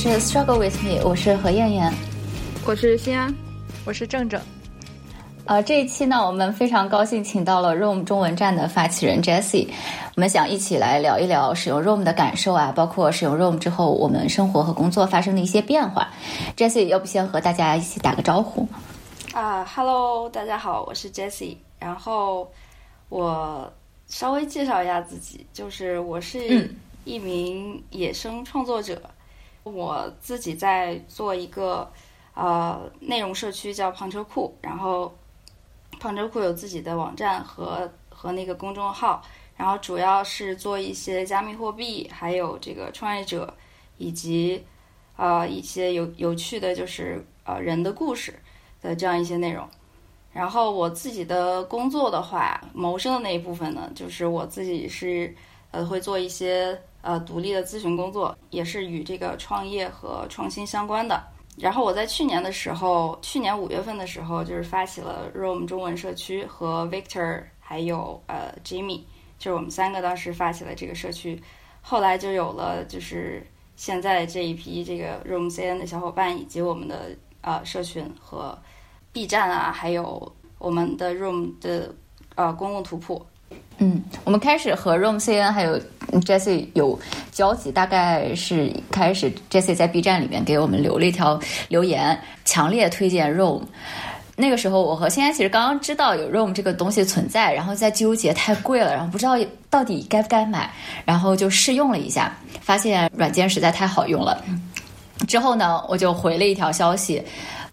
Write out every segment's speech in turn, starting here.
是 Struggle with Me，我是何艳艳，我是新安，我是正正。呃，这一期呢，我们非常高兴请到了 Room 中文站的发起人 Jessie，我们想一起来聊一聊使用 Room 的感受啊，包括使用 Room 之后我们生活和工作发生的一些变化。Jessie，要不先和大家一起打个招呼？啊，Hello，大家好，我是 Jessie。然后我稍微介绍一下自己，就是我是一名野生创作者。我自己在做一个呃内容社区叫胖车库，然后胖车库有自己的网站和和那个公众号，然后主要是做一些加密货币，还有这个创业者以及呃一些有有趣的就是呃人的故事的这样一些内容。然后我自己的工作的话，谋生的那一部分呢，就是我自己是呃会做一些。呃，独立的咨询工作也是与这个创业和创新相关的。然后我在去年的时候，去年五月份的时候，就是发起了 Room 中文社区，和 Victor 还有呃 Jimmy，就是我们三个当时发起了这个社区。后来就有了就是现在这一批这个 Room CN 的小伙伴，以及我们的呃社群和 B 站啊，还有我们的 Room 的呃公共图谱。嗯，我们开始和 Roam CN 还有 Jesse 有交集，大概是开始 Jesse 在 B 站里面给我们留了一条留言，强烈推荐 Roam。那个时候我和欣安其实刚刚知道有 Roam 这个东西存在，然后在纠结太贵了，然后不知道到底该不该买，然后就试用了一下，发现软件实在太好用了。之后呢，我就回了一条消息，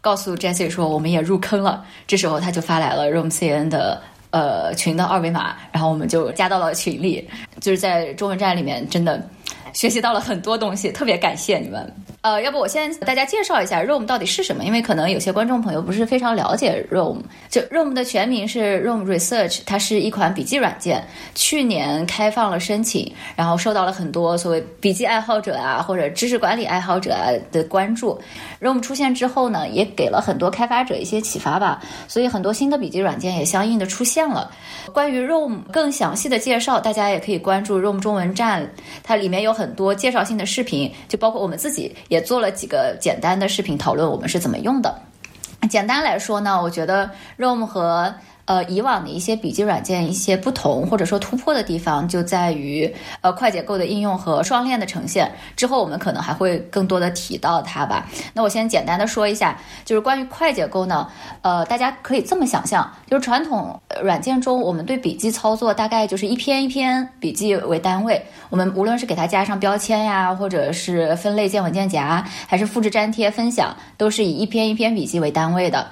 告诉 Jesse 说我们也入坑了。这时候他就发来了 Roam CN 的。呃，群的二维码，然后我们就加到了群里，就是在中文站里面，真的学习到了很多东西，特别感谢你们。呃，要不我先大家介绍一下 Roam 到底是什么？因为可能有些观众朋友不是非常了解 Roam。就 Roam 的全名是 Roam Research，它是一款笔记软件，去年开放了申请，然后受到了很多所谓笔记爱好者啊或者知识管理爱好者啊的关注。Roam 出现之后呢，也给了很多开发者一些启发吧，所以很多新的笔记软件也相应的出现了。关于 Roam 更详细的介绍，大家也可以关注 Roam 中文站，它里面有很多介绍性的视频，就包括我们自己。也也做了几个简单的视频讨论，我们是怎么用的。简单来说呢，我觉得 Roam 和呃，以往的一些笔记软件一些不同或者说突破的地方，就在于呃快捷构的应用和双链的呈现。之后我们可能还会更多的提到它吧。那我先简单的说一下，就是关于快捷构呢，呃，大家可以这么想象，就是传统软件中，我们对笔记操作大概就是一篇一篇笔记为单位。我们无论是给它加上标签呀，或者是分类建文件夹，还是复制粘贴分享，都是以一篇一篇笔记为单位的。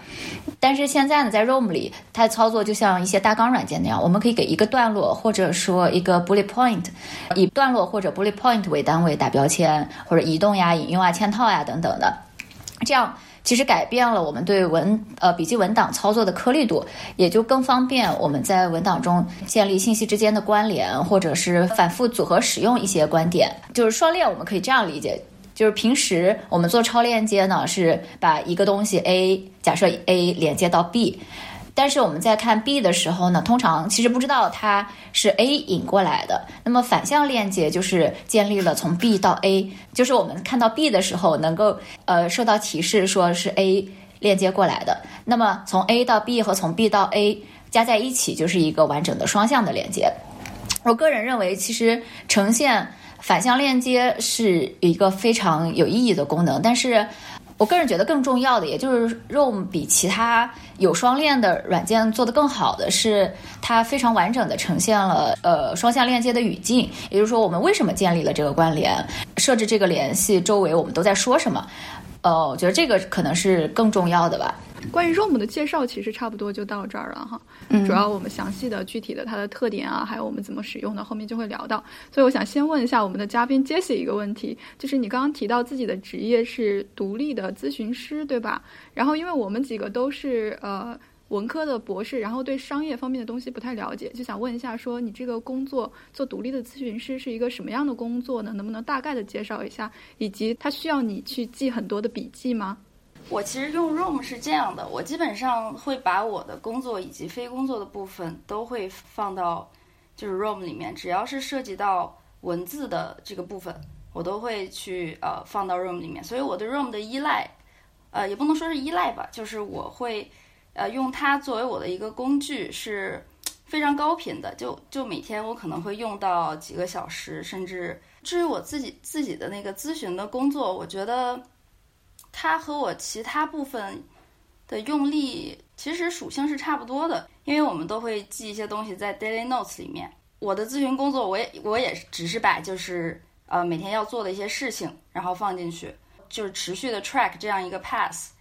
但是现在呢，在 ROM 里，它操操作就像一些大纲软件那样，我们可以给一个段落，或者说一个 bullet point，以段落或者 bullet point 为单位打标签，或者移动呀、引用啊、嵌套呀等等的。这样其实改变了我们对文呃笔记文档操作的颗粒度，也就更方便我们在文档中建立信息之间的关联，或者是反复组合使用一些观点。就是双链，我们可以这样理解。就是平时我们做超链接呢，是把一个东西 A 假设 A 连接到 B，但是我们在看 B 的时候呢，通常其实不知道它是 A 引过来的。那么反向链接就是建立了从 B 到 A，就是我们看到 B 的时候能够呃受到提示说是 A 链接过来的。那么从 A 到 B 和从 B 到 A 加在一起就是一个完整的双向的连接。我个人认为，其实呈现。反向链接是一个非常有意义的功能，但是我个人觉得更重要的，也就是 Roam 比其他有双链的软件做得更好的是，它非常完整的呈现了呃双向链接的语境，也就是说我们为什么建立了这个关联，设置这个联系，周围我们都在说什么，呃，我觉得这个可能是更重要的吧。关于 Roam 的介绍，其实差不多就到这儿了哈。主要我们详细的、具体的它的特点啊，还有我们怎么使用的，后面就会聊到。所以我想先问一下我们的嘉宾 Jessie 一个问题，就是你刚刚提到自己的职业是独立的咨询师，对吧？然后因为我们几个都是呃文科的博士，然后对商业方面的东西不太了解，就想问一下，说你这个工作做独立的咨询师是一个什么样的工作呢？能不能大概的介绍一下？以及它需要你去记很多的笔记吗？我其实用 Room 是这样的，我基本上会把我的工作以及非工作的部分都会放到就是 Room 里面，只要是涉及到文字的这个部分，我都会去呃放到 Room 里面。所以我对 Room 的依赖，呃，也不能说是依赖吧，就是我会呃用它作为我的一个工具，是非常高频的。就就每天我可能会用到几个小时，甚至至于我自己自己的那个咨询的工作，我觉得它和我其他部分的用力其实属性是差不多的，因为我们都会记一些东西在 Daily Notes 里面。我的咨询工作，我也我也只是把就是呃每天要做的一些事情，然后放进去，就是持续的 track 这样一个 pass。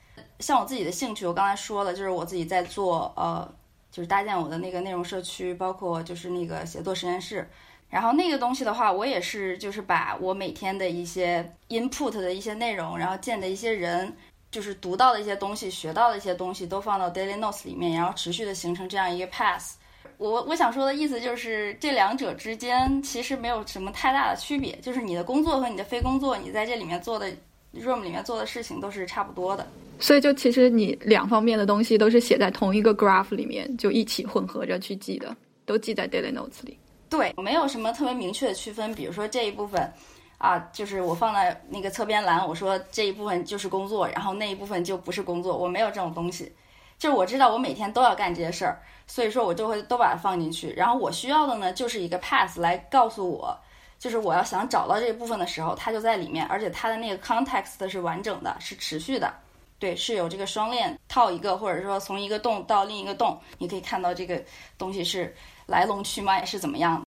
像我自己的兴趣，我刚才说了，就是我自己在做呃，就是搭建我的那个内容社区，包括就是那个写作实验室。然后那个东西的话，我也是就是把我每天的一些 input 的一些内容，然后见的一些人，就是读到的一些东西，学到的一些东西，都放到 daily notes 里面，然后持续的形成这样一个 pass。我我想说的意思就是，这两者之间其实没有什么太大的区别，就是你的工作和你的非工作，你在这里面做的 room 里面做的事情都是差不多的。所以就其实你两方面的东西都是写在同一个 graph 里面，就一起混合着去记的，都记在 daily notes 里。对，没有什么特别明确的区分，比如说这一部分啊，就是我放在那个侧边栏，我说这一部分就是工作，然后那一部分就不是工作，我没有这种东西。就是我知道我每天都要干这些事儿，所以说我就会都把它放进去。然后我需要的呢，就是一个 pass 来告诉我，就是我要想找到这部分的时候，它就在里面，而且它的那个 context 是完整的，是持续的，对，是有这个双链套一个，或者说从一个洞到另一个洞，你可以看到这个东西是来龙去脉是怎么样。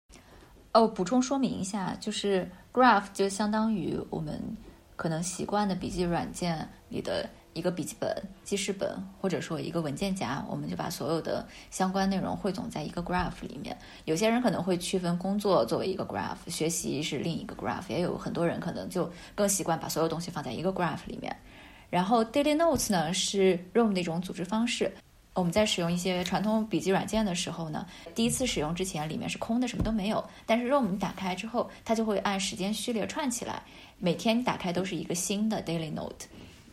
哦，补充说明一下，就是 graph 就相当于我们可能习惯的笔记软件里的。一个笔记本、记事本，或者说一个文件夹，我们就把所有的相关内容汇总在一个 graph 里面。有些人可能会区分工作作为一个 graph，学习是另一个 graph，也有很多人可能就更习惯把所有东西放在一个 graph 里面。然后 daily notes 呢是 Room 的一种组织方式。我们在使用一些传统笔记软件的时候呢，第一次使用之前里面是空的，什么都没有。但是 Room 你打开之后，它就会按时间序列串起来，每天打开都是一个新的 daily note。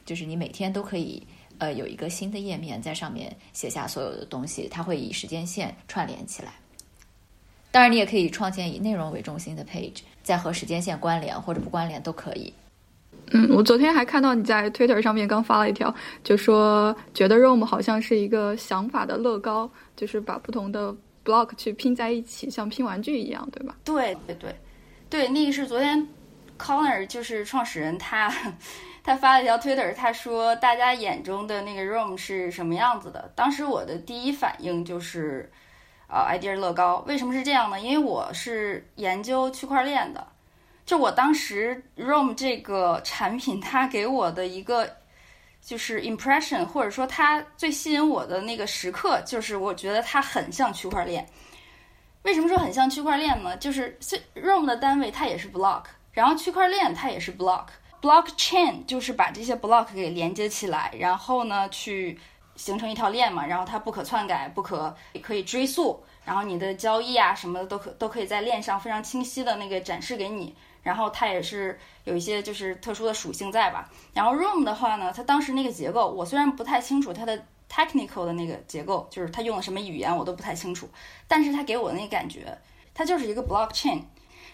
就是你每天都可以，呃，有一个新的页面在上面写下所有的东西，它会以时间线串联起来。当然，你也可以创建以内容为中心的 page，再和时间线关联或者不关联都可以。嗯，我昨天还看到你在 Twitter 上面刚发了一条，就说觉得 Room 好像是一个想法的乐高，就是把不同的 block 去拼在一起，像拼玩具一样，对吧？对对对，对，那个是昨天 Connor 就是创始人他。他发了一条 Twitter，他说：“大家眼中的那个 Room 是什么样子的？”当时我的第一反应就是，啊，idea 乐高。为什么是这样呢？因为我是研究区块链的，就我当时 Room 这个产品，它给我的一个就是 impression，或者说它最吸引我的那个时刻，就是我觉得它很像区块链。为什么说很像区块链呢？就是 Room 的单位它也是 block，然后区块链它也是 block。Blockchain 就是把这些 block 给连接起来，然后呢，去形成一条链嘛，然后它不可篡改，不可可以追溯，然后你的交易啊什么的都可都可以在链上非常清晰的那个展示给你，然后它也是有一些就是特殊的属性在吧。然后 Room 的话呢，它当时那个结构，我虽然不太清楚它的 technical 的那个结构，就是它用了什么语言我都不太清楚，但是它给我的那个感觉，它就是一个 blockchain。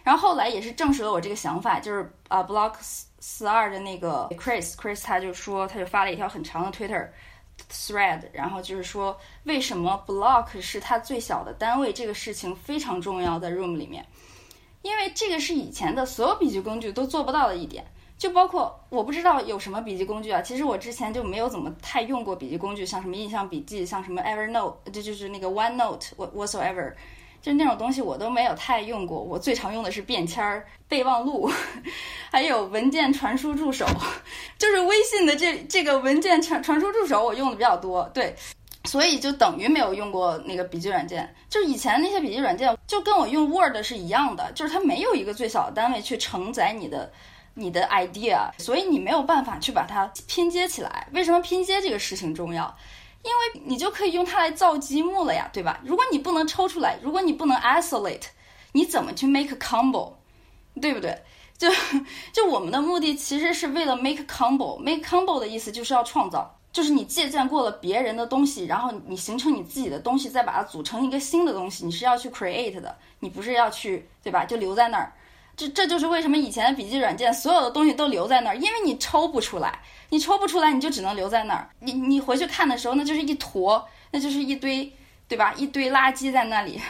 然后后来也是证实了我这个想法，就是啊，Blocks。四二的那个 Chris，Chris 他就说，他就发了一条很长的 Twitter thread，然后就是说为什么 block 是它最小的单位，这个事情非常重要在 Room 里面，因为这个是以前的所有笔记工具都做不到的一点，就包括我不知道有什么笔记工具啊，其实我之前就没有怎么太用过笔记工具，像什么印象笔记，像什么 Evernote，这就是那个 OneNote，whatsoever。就那种东西我都没有太用过，我最常用的是便签儿、备忘录，还有文件传输助手，就是微信的这这个文件传传输助手我用的比较多。对，所以就等于没有用过那个笔记软件。就是以前那些笔记软件就跟我用 Word 是一样的，就是它没有一个最小的单位去承载你的你的 idea，所以你没有办法去把它拼接起来。为什么拼接这个事情重要？因为你就可以用它来造积木了呀，对吧？如果你不能抽出来，如果你不能 isolate，你怎么去 make combo，对不对？就 就我们的目的其实是为了 make combo，make combo 的意思就是要创造，就是你借鉴过了别人的东西，然后你形成你自己的东西，再把它组成一个新的东西，你是要去 create 的，你不是要去，对吧？就留在那儿。这这就是为什么以前的笔记软件所有的东西都留在那儿，因为你抽不出来，你抽不出来，你就只能留在那儿。你你回去看的时候，那就是一坨，那就是一堆，对吧？一堆垃圾在那里。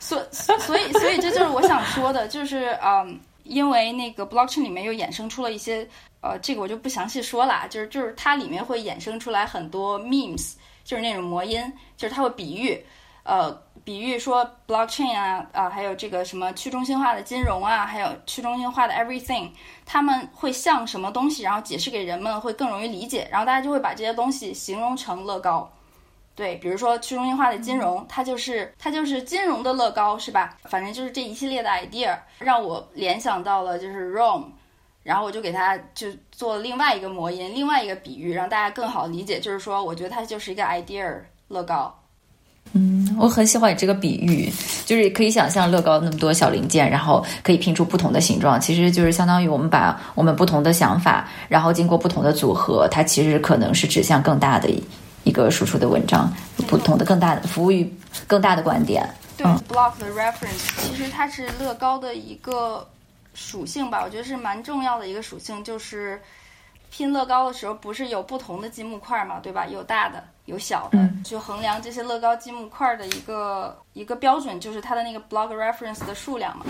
所所以所以这就是我想说的，就是嗯，因为那个 blockchain 里面又衍生出了一些，呃，这个我就不详细说了，就是就是它里面会衍生出来很多 memes，就是那种魔音，就是它会比喻。呃，比喻说 blockchain 啊啊，还有这个什么去中心化的金融啊，还有去中心化的 everything，他们会像什么东西，然后解释给人们会更容易理解，然后大家就会把这些东西形容成乐高。对，比如说去中心化的金融，它就是它就是金融的乐高，是吧？反正就是这一系列的 idea 让我联想到了就是 Rome，然后我就给它就做了另外一个魔音，另外一个比喻，让大家更好理解。就是说，我觉得它就是一个 idea 乐高。嗯，我很喜欢你这个比喻，就是可以想象乐高那么多小零件，然后可以拼出不同的形状，其实就是相当于我们把我们不同的想法，然后经过不同的组合，它其实可能是指向更大的一个输出的文章，不同的更大的服务于更大的观点。对，block 的 reference 其实它是乐高的一个属性吧，我觉得是蛮重要的一个属性，就是拼乐高的时候不是有不同的积木块嘛，对吧？有大的。有小的，就衡量这些乐高积木块的一个一个标准，就是它的那个 block reference 的数量嘛。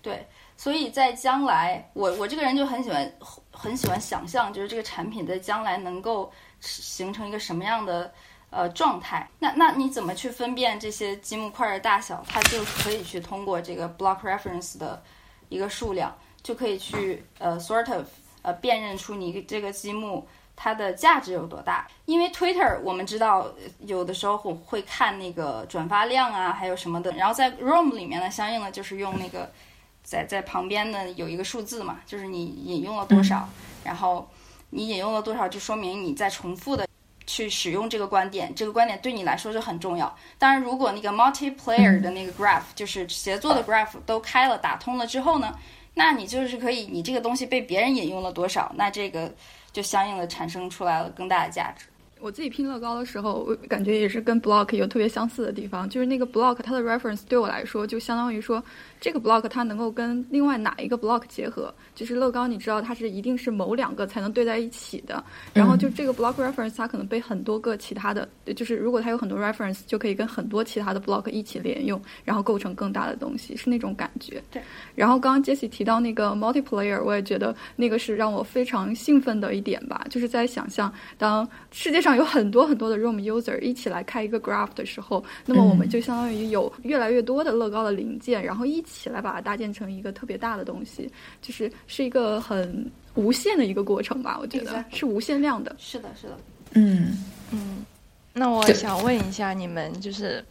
对，所以在将来，我我这个人就很喜欢很喜欢想象，就是这个产品在将来能够形成一个什么样的呃状态。那那你怎么去分辨这些积木块的大小？它就可以去通过这个 block reference 的一个数量，就可以去呃 sort of 呃辨认出你这个积木。它的价值有多大？因为 Twitter 我们知道有的时候会会看那个转发量啊，还有什么的。然后在 Room 里面呢，相应的就是用那个在在旁边呢有一个数字嘛，就是你引用了多少，然后你引用了多少，就说明你在重复的去使用这个观点，这个观点对你来说就很重要。当然，如果那个 multiplayer 的那个 graph 就是协作的 graph 都开了打通了之后呢，那你就是可以，你这个东西被别人引用了多少，那这个。就相应的产生出来了更大的价值。我自己拼乐高的时候，我感觉也是跟 block 有特别相似的地方，就是那个 block 它的 reference 对我来说就相当于说。这个 block 它能够跟另外哪一个 block 结合？就是乐高，你知道它是一定是某两个才能对在一起的。然后就这个 block reference，它可能被很多个其他的，就是如果它有很多 reference，就可以跟很多其他的 block 一起连用，然后构成更大的东西，是那种感觉。对。然后刚刚 Jessie 提到那个 multiplayer，我也觉得那个是让我非常兴奋的一点吧，就是在想象当世界上有很多很多的 Room user 一起来开一个 graph 的时候，那么我们就相当于有越来越多的乐高的零件，然后一。起来把它搭建成一个特别大的东西，就是是一个很无限的一个过程吧？我觉得是无限量的。是的，是的。嗯嗯。那我想问一下你们，就是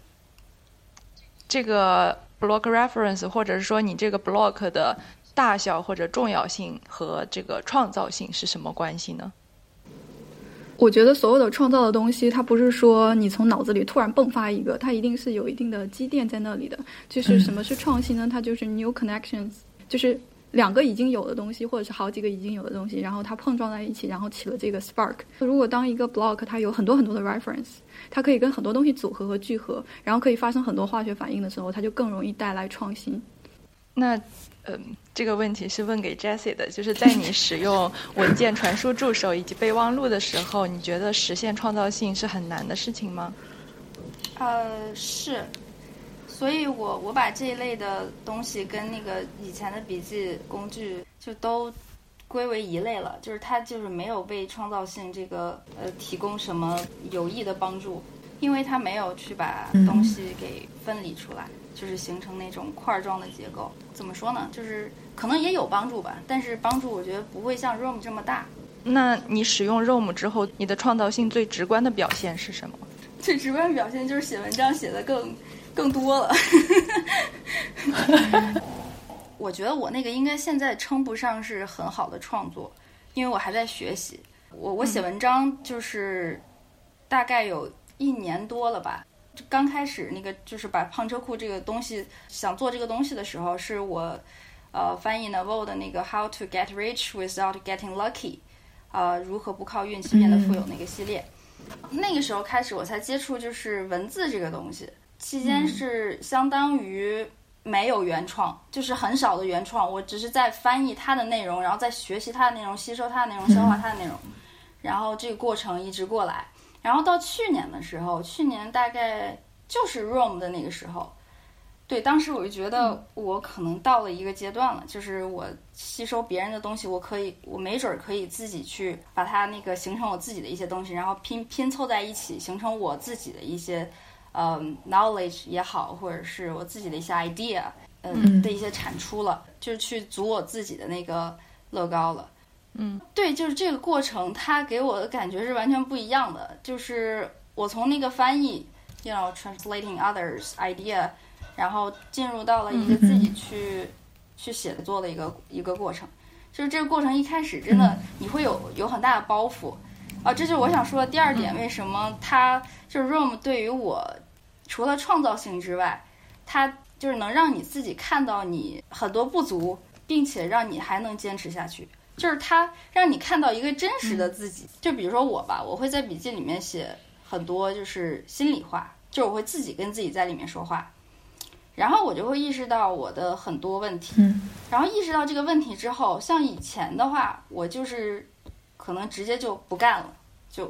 这个 block reference，或者是说你这个 block 的大小或者重要性和这个创造性是什么关系呢？我觉得所有的创造的东西，它不是说你从脑子里突然迸发一个，它一定是有一定的积淀在那里的。就是什么是创新呢？它就是 new connections，就是两个已经有的东西，或者是好几个已经有的东西，然后它碰撞在一起，然后起了这个 spark。如果当一个 block 它有很多很多的 reference，它可以跟很多东西组合和聚合，然后可以发生很多化学反应的时候，它就更容易带来创新。那。嗯，这个问题是问给 Jessie 的，就是在你使用文件传输助手以及备忘录的时候，你觉得实现创造性是很难的事情吗？呃，是，所以我我把这一类的东西跟那个以前的笔记工具就都归为一类了，就是它就是没有为创造性这个呃提供什么有益的帮助，因为它没有去把东西给分离出来。就是形成那种块状的结构，怎么说呢？就是可能也有帮助吧，但是帮助我觉得不会像 Room 这么大。那你使用 Room 之后，你的创造性最直观的表现是什么？最直观的表现就是写文章写的更更多了。我觉得我那个应该现在称不上是很好的创作，因为我还在学习。我我写文章就是大概有一年多了吧。刚开始那个就是把胖车库这个东西想做这个东西的时候，是我呃翻译 Naval 的那个 How to Get Rich Without Getting Lucky，呃如何不靠运气变得富有那个系列。那个时候开始我才接触就是文字这个东西，期间是相当于没有原创，就是很少的原创。我只是在翻译它的内容，然后在学习它的内容，吸收它的内容，消化它的内容，然后这个过程一直过来。然后到去年的时候，去年大概就是 Room 的那个时候，对，当时我就觉得我可能到了一个阶段了，就是我吸收别人的东西，我可以，我没准儿可以自己去把它那个形成我自己的一些东西，然后拼拼凑在一起，形成我自己的一些。呃，knowledge 也好，或者是我自己的一些 idea，嗯的一些产出了，就是去组我自己的那个乐高了。嗯，对，就是这个过程，它给我的感觉是完全不一样的。就是我从那个翻译，you know translating others idea，然后进入到了一个自己去去写作的一个一个过程。就是这个过程一开始真的你会有有很大的包袱啊，这就是我想说的第二点，为什么它就是 room 对于我。除了创造性之外，它就是能让你自己看到你很多不足，并且让你还能坚持下去。就是它让你看到一个真实的自己。就比如说我吧，我会在笔记里面写很多就是心里话，就是我会自己跟自己在里面说话，然后我就会意识到我的很多问题。然后意识到这个问题之后，像以前的话，我就是可能直接就不干了，就。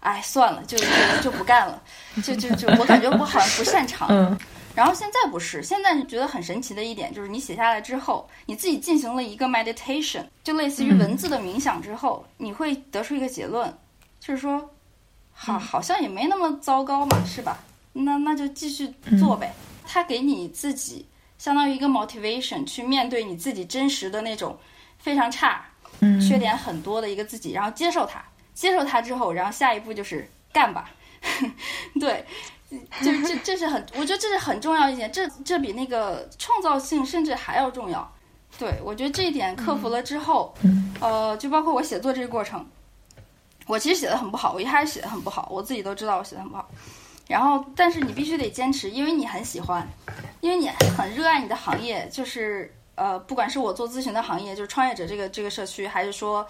哎，算了，就就就不干了，就就就我感觉我好像不擅长。嗯。然后现在不是，现在觉得很神奇的一点就是，你写下来之后，你自己进行了一个 meditation，就类似于文字的冥想之后，你会得出一个结论，就是说，好，好像也没那么糟糕嘛，是吧？那那就继续做呗。他给你自己相当于一个 motivation，去面对你自己真实的那种非常差、缺点很多的一个自己，然后接受它。接受它之后，然后下一步就是干吧，对，就这这是很，我觉得这是很重要一点，这这比那个创造性甚至还要重要。对我觉得这一点克服了之后，呃，就包括我写作这个过程，我其实写的很不好，我一开始写的很不好，我自己都知道我写的很不好。然后，但是你必须得坚持，因为你很喜欢，因为你很热爱你的行业，就是呃，不管是我做咨询的行业，就是创业者这个这个社区，还是说。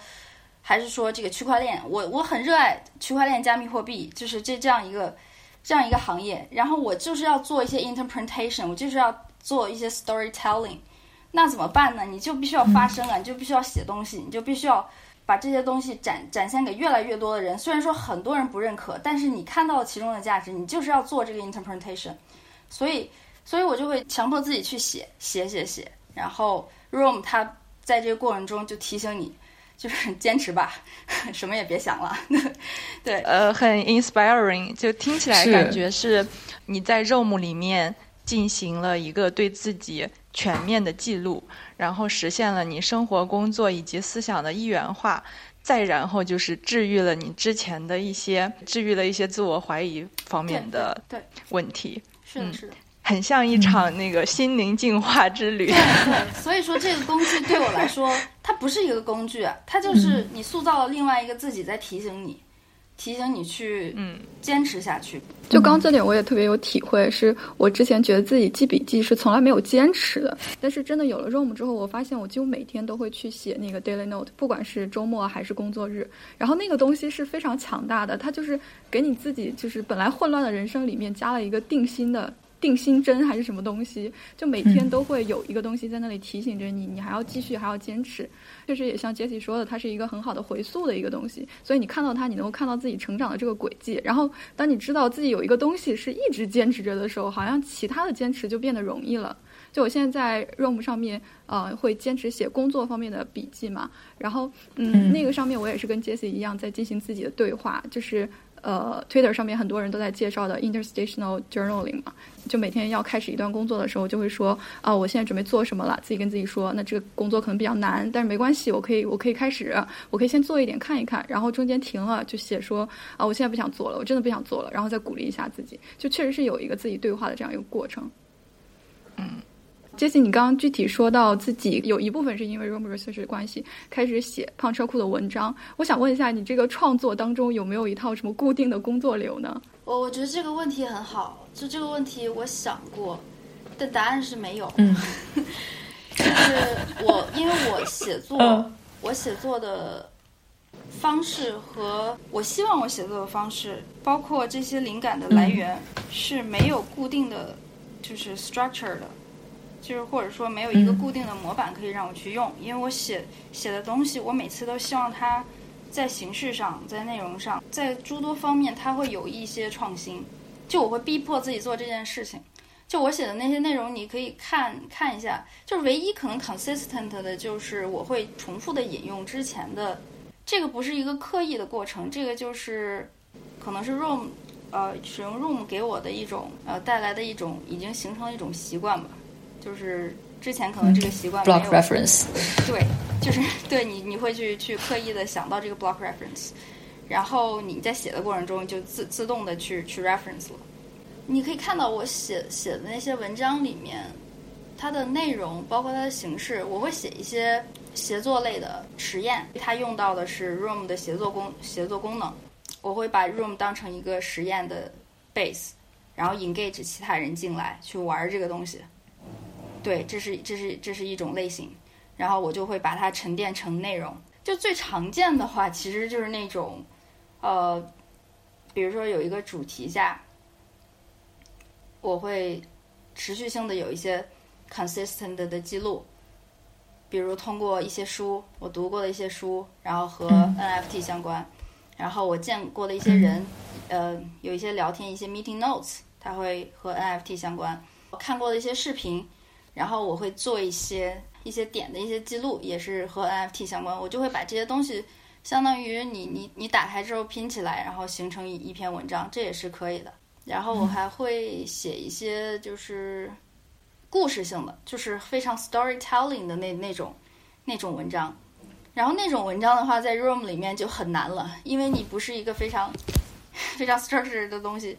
还是说这个区块链，我我很热爱区块链、加密货币，就是这这样一个这样一个行业。然后我就是要做一些 interpretation，我就是要做一些 storytelling。那怎么办呢？你就必须要发声啊，你就必须要写东西，你就必须要把这些东西展展现给越来越多的人。虽然说很多人不认可，但是你看到了其中的价值，你就是要做这个 interpretation。所以，所以我就会强迫自己去写，写写写。然后 Room 它在这个过程中就提醒你。就是坚持吧，什么也别想了。对，呃，很 inspiring，就听起来感觉是你在 ROM 里面进行了一个对自己全面的记录，然后实现了你生活、工作以及思想的一元化，再然后就是治愈了你之前的一些，治愈了一些自我怀疑方面的问题。是的，是的。很像一场那个心灵净化之旅。对对，所以说这个工具对我来说，它不是一个工具，它就是你塑造了另外一个自己，在提醒你，提醒你去嗯坚持下去。就刚这点我也特别有体会，是我之前觉得自己记笔记是从来没有坚持的，但是真的有了 Room 之后，我发现我几乎每天都会去写那个 Daily Note，不管是周末还是工作日。然后那个东西是非常强大的，它就是给你自己就是本来混乱的人生里面加了一个定心的。定心针还是什么东西？就每天都会有一个东西在那里提醒着你，你还要继续，还要坚持。确实也像杰西说的，它是一个很好的回溯的一个东西。所以你看到它，你能够看到自己成长的这个轨迹。然后当你知道自己有一个东西是一直坚持着的时候，好像其他的坚持就变得容易了。就我现在在 Room 上面，呃，会坚持写工作方面的笔记嘛。然后，嗯，那个上面我也是跟杰西一样在进行自己的对话，就是。呃，Twitter 上面很多人都在介绍的 interstational journaling 嘛，就每天要开始一段工作的时候，就会说啊，我现在准备做什么了，自己跟自己说，那这个工作可能比较难，但是没关系，我可以，我可以开始，我可以先做一点看一看，然后中间停了就写说啊，我现在不想做了，我真的不想做了，然后再鼓励一下自己，就确实是有一个自己对话的这样一个过程，嗯。杰西，你刚刚具体说到自己有一部分是因为 Room Research 的关系开始写胖车库的文章，我想问一下，你这个创作当中有没有一套什么固定的工作流呢？我我觉得这个问题很好，就这个问题我想过，但答案是没有。嗯，就是我因为我写作，我写作的方式和我希望我写作的方式，包括这些灵感的来源是没有固定的，就是 structure 的。就是或者说没有一个固定的模板可以让我去用，因为我写写的东西，我每次都希望它在形式上、在内容上、在诸多方面，它会有一些创新。就我会逼迫自己做这件事情。就我写的那些内容，你可以看看一下。就是唯一可能 consistent 的，就是我会重复的引用之前的。这个不是一个刻意的过程，这个就是可能是 Room 呃使用 Room 给我的一种呃带来的一种已经形成了一种习惯吧。就是之前可能这个习惯 block reference，，对，就是对你你会去去刻意的想到这个 block reference，然后你在写的过程中就自自动的去去 reference 了。你可以看到我写写的那些文章里面，它的内容包括它的形式，我会写一些协作类的实验，它用到的是 Room 的协作功协作功能，我会把 Room 当成一个实验的 base，然后 engage 其他人进来去玩这个东西。对，这是这是这是一种类型，然后我就会把它沉淀成内容。就最常见的话，其实就是那种，呃，比如说有一个主题下，我会持续性的有一些 consistent 的记录，比如通过一些书，我读过的一些书，然后和 NFT 相关，然后我见过的一些人，呃，有一些聊天，一些 meeting notes，它会和 NFT 相关，我看过的一些视频。然后我会做一些一些点的一些记录，也是和 NFT 相关。我就会把这些东西，相当于你你你打开之后拼起来，然后形成一篇文章，这也是可以的。然后我还会写一些就是故事性的，就是非常 storytelling 的那那种那种文章。然后那种文章的话，在 Room 里面就很难了，因为你不是一个非常 非常 structured 的东西，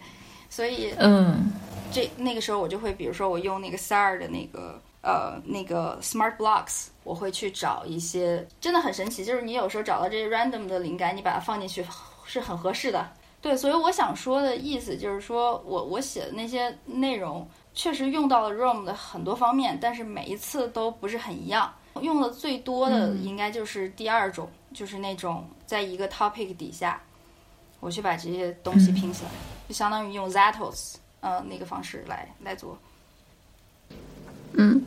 所以嗯。这那个时候我就会，比如说我用那个 SAR 的那个呃那个 Smart Blocks，我会去找一些真的很神奇，就是你有时候找到这些 random 的灵感，你把它放进去是很合适的。对，所以我想说的意思就是说我我写的那些内容确实用到了 Room 的很多方面，但是每一次都不是很一样。用的最多的应该就是第二种，就是那种在一个 topic 底下，我去把这些东西拼起来，就相当于用 Zatos。呃，那个方式来来做。嗯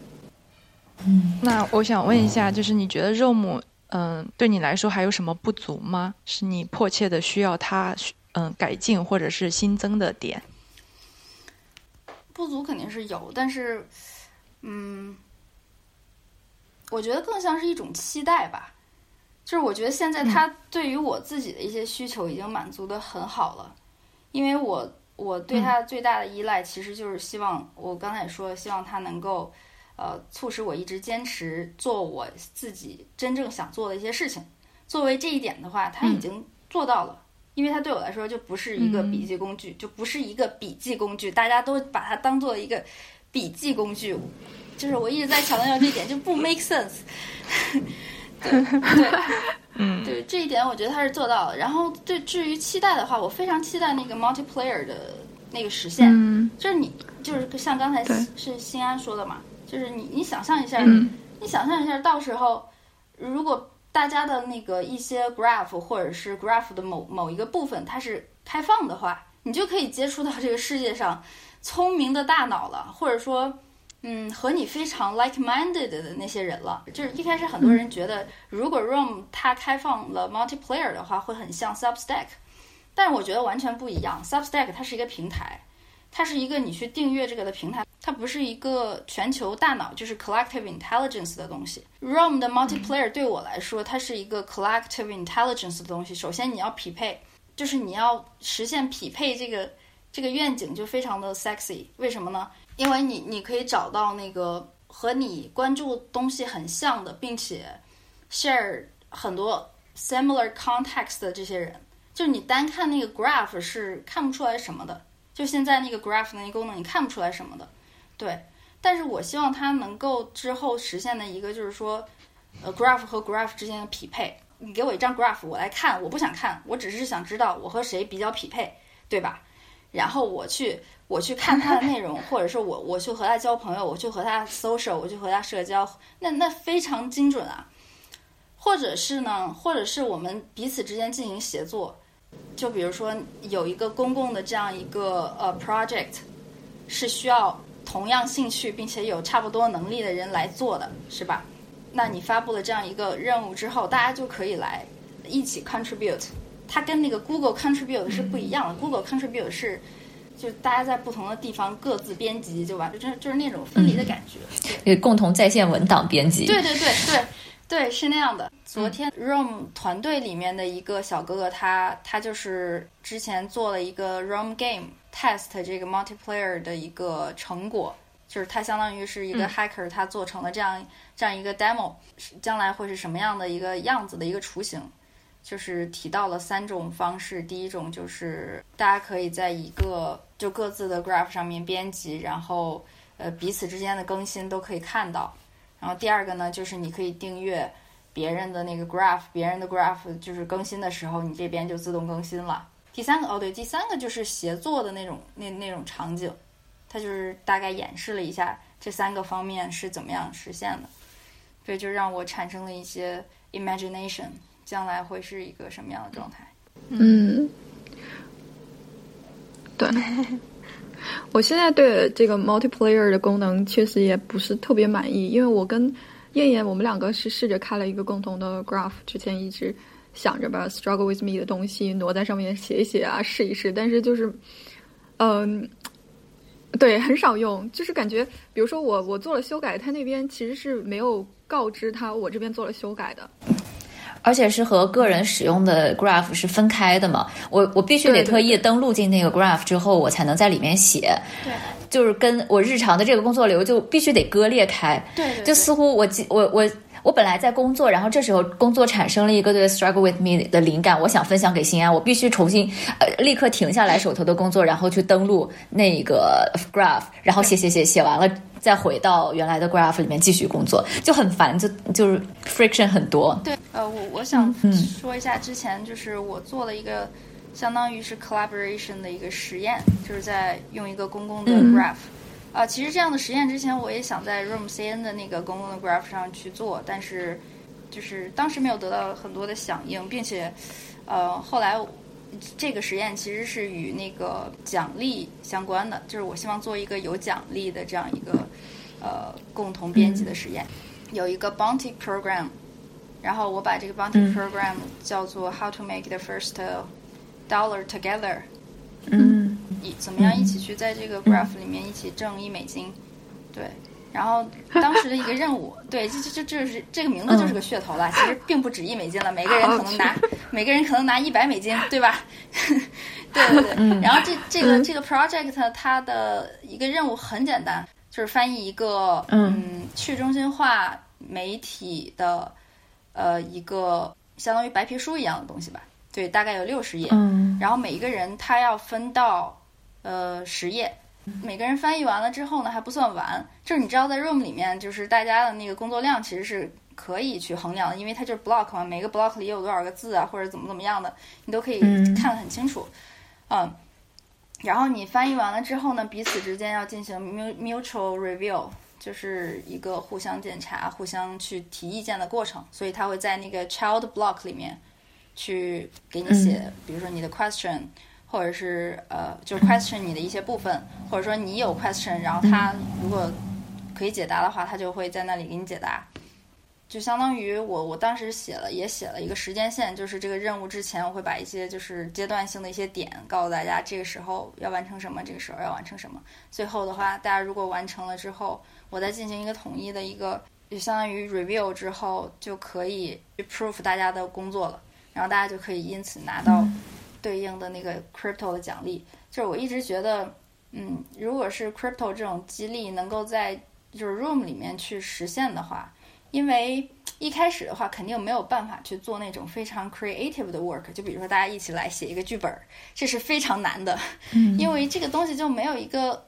嗯，那我想问一下，就是你觉得肉母，嗯，对你来说还有什么不足吗？是你迫切的需要它，嗯，改进或者是新增的点？不足肯定是有，但是，嗯，我觉得更像是一种期待吧。就是我觉得现在它对于我自己的一些需求已经满足的很好了，因为我。我对它最大的依赖，其实就是希望我刚才也说，希望它能够，呃，促使我一直坚持做我自己真正想做的一些事情。作为这一点的话，它已经做到了，因为它对我来说就不是一个笔记工具，就不是一个笔记工具，大家都把它当做一个笔记工具，就是我一直在强调这一点，就不 make sense。对 对。嗯，对这一点，我觉得他是做到了。然后，对至于期待的话，我非常期待那个 multiplayer 的那个实现。嗯，就是你，就是像刚才是新安说的嘛，就是你，你想象一下，你想象一下，到时候如果大家的那个一些 graph 或者是 graph 的某某一个部分它是开放的话，你就可以接触到这个世界上聪明的大脑了，或者说。嗯，和你非常 like-minded 的那些人了。就是一开始很多人觉得，如果 Room 它开放了 multiplayer 的话，会很像 Substack，但是我觉得完全不一样。Substack 它是一个平台，它是一个你去订阅这个的平台，它不是一个全球大脑，就是 collective intelligence 的东西。Room 的 multiplayer 对我来说，它是一个 collective intelligence 的东西。首先你要匹配，就是你要实现匹配这个这个愿景就非常的 sexy。为什么呢？因为你，你可以找到那个和你关注东西很像的，并且 share 很多 similar context 的这些人，就是你单看那个 graph 是看不出来什么的。就现在那个 graph 那个功能，你看不出来什么的。对，但是我希望它能够之后实现的一个就是说，呃，graph 和 graph 之间的匹配。你给我一张 graph，我来看，我不想看，我只是想知道我和谁比较匹配，对吧？然后我去。我去看他的内容，或者是我我去和他交朋友，我去和他 social，我去和他社交，那那非常精准啊。或者是呢，或者是我们彼此之间进行协作，就比如说有一个公共的这样一个呃 project，是需要同样兴趣并且有差不多能力的人来做的，是吧？那你发布了这样一个任务之后，大家就可以来一起 contribute。它跟那个 Google contribute 是不一样的。Google contribute 是就大家在不同的地方各自编辑就完，就就是那种分离的感觉。共同在线文档编辑。对对对对对，是那样的。昨天 Room 团队里面的一个小哥哥，他他就是之前做了一个 Room game test 这个 multiplayer 的一个成果。就是他相当于是一个 hacker，他做成了这样这样一个 demo，将来会是什么样的一个样子的一个雏形？就是提到了三种方式，第一种就是大家可以在一个就各自的 graph 上面编辑，然后呃彼此之间的更新都可以看到。然后第二个呢，就是你可以订阅别人的那个 graph，别人的 graph 就是更新的时候，你这边就自动更新了。第三个哦对，第三个就是协作的那种那那种场景。他就是大概演示了一下这三个方面是怎么样实现的，所以就让我产生了一些 imagination，将来会是一个什么样的状态？嗯，对，我现在对这个 multiplayer 的功能确实也不是特别满意，因为我跟燕燕我们两个是试着开了一个共同的 graph，之前一直想着把 struggle with me 的东西挪在上面写一写啊，试一试，但是就是，嗯。对，很少用，就是感觉，比如说我我做了修改，他那边其实是没有告知他我这边做了修改的，而且是和个人使用的 graph 是分开的嘛，我我必须得特意登录进那个 graph 之后，我才能在里面写，对，就是跟我日常的这个工作流就必须得割裂开，对，就似乎我我我。我本来在工作，然后这时候工作产生了一个对 struggle with me 的灵感，我想分享给心安，我必须重新呃立刻停下来手头的工作，然后去登录那个 graph，然后写写写写完了，再回到原来的 graph 里面继续工作，就很烦，就就是 friction 很多。对，呃，我我想说一下，之前就是我做了一个相当于是 collaboration 的一个实验，就是在用一个公共的 graph。啊，其实这样的实验之前我也想在 Room CN 的那个公共的 graph 上去做，但是就是当时没有得到很多的响应，并且呃后来这个实验其实是与那个奖励相关的，就是我希望做一个有奖励的这样一个呃共同编辑的实验，有一个 bounty program，然后我把这个 bounty program 叫做 How to make the first dollar together。嗯，一怎么样一起去在这个 graph 里面一起挣一美金？对，然后当时的一个任务，对，这这这这是这个名字就是个噱头了，其实并不止一美金了，每个人可能拿每个人可能拿一百美金，对吧？对对对。然后这这个这个 project 它的一个任务很简单，就是翻译一个嗯去中心化媒体的呃一个相当于白皮书一样的东西吧。对，大概有六十页，然后每一个人他要分到呃十页，每个人翻译完了之后呢还不算完，就是你知道在 Room 里面就是大家的那个工作量其实是可以去衡量的，因为它就是 block 嘛，每个 block 里有多少个字啊或者怎么怎么样的，你都可以看得很清楚，嗯，然后你翻译完了之后呢，彼此之间要进行 mutual review，就是一个互相检查、互相去提意见的过程，所以他会在那个 child block 里面。去给你写，比如说你的 question，或者是呃，就是 question 你的一些部分，或者说你有 question，然后他如果可以解答的话，他就会在那里给你解答。就相当于我我当时写了，也写了一个时间线，就是这个任务之前，我会把一些就是阶段性的一些点告诉大家，这个时候要完成什么，这个时候要完成什么。最后的话，大家如果完成了之后，我再进行一个统一的一个，就相当于 review 之后，就可以 prove 大家的工作了。然后大家就可以因此拿到对应的那个 crypto 的奖励。就是我一直觉得，嗯，如果是 crypto 这种激励能够在就是 room 里面去实现的话，因为一开始的话肯定没有办法去做那种非常 creative 的 work。就比如说大家一起来写一个剧本，这是非常难的，因为这个东西就没有一个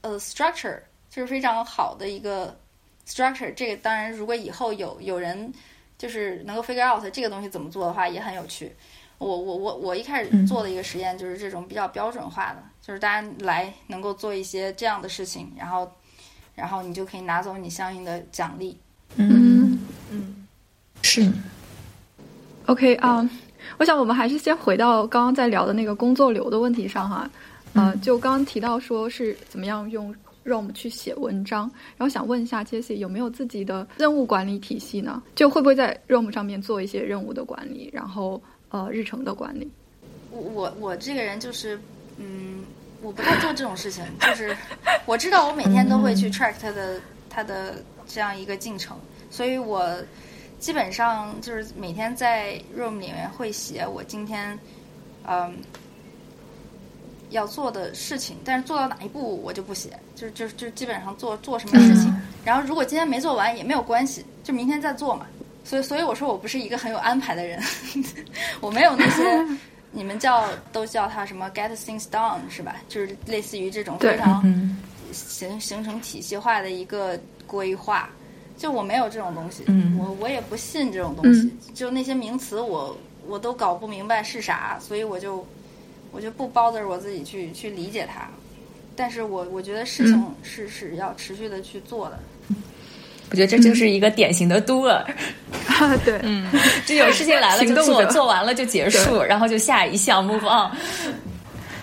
呃 structure，就是非常好的一个 structure。这个当然，如果以后有有人。就是能够 figure out 这个东西怎么做的话也很有趣。我我我我一开始做的一个实验就是这种比较标准化的，就是大家来能够做一些这样的事情，然后然后你就可以拿走你相应的奖励。嗯嗯，是。OK 啊，我想我们还是先回到刚刚在聊的那个工作流的问题上哈。呃，就刚刚提到说是怎么样用 Room 去写文章。然后想问一下 Jessie 有没有自己的任务管理体系呢？就会不会在 Room 上面做一些任务的管理，然后呃日程的管理？我我我这个人就是，嗯，我不太做这种事情。就是我知道我每天都会去 track 他的他的这样一个进程，所以我基本上就是每天在 Room 里面会写我今天嗯。要做的事情，但是做到哪一步我就不写，就就就基本上做做什么事情。然后如果今天没做完也没有关系，就明天再做嘛。所以所以我说我不是一个很有安排的人，我没有那些 你们叫都叫他什么 get things done 是吧？就是类似于这种非常形形成体系化的一个规划。就我没有这种东西，我我也不信这种东西。就那些名词我我都搞不明白是啥，所以我就。我就不包着我自己去去理解它，但是我我觉得事情是是要持续的去做的。我觉得这就是一个典型的 doer，对，嗯，就有事情来了就做，做完了就结束，然后就下一项 move on。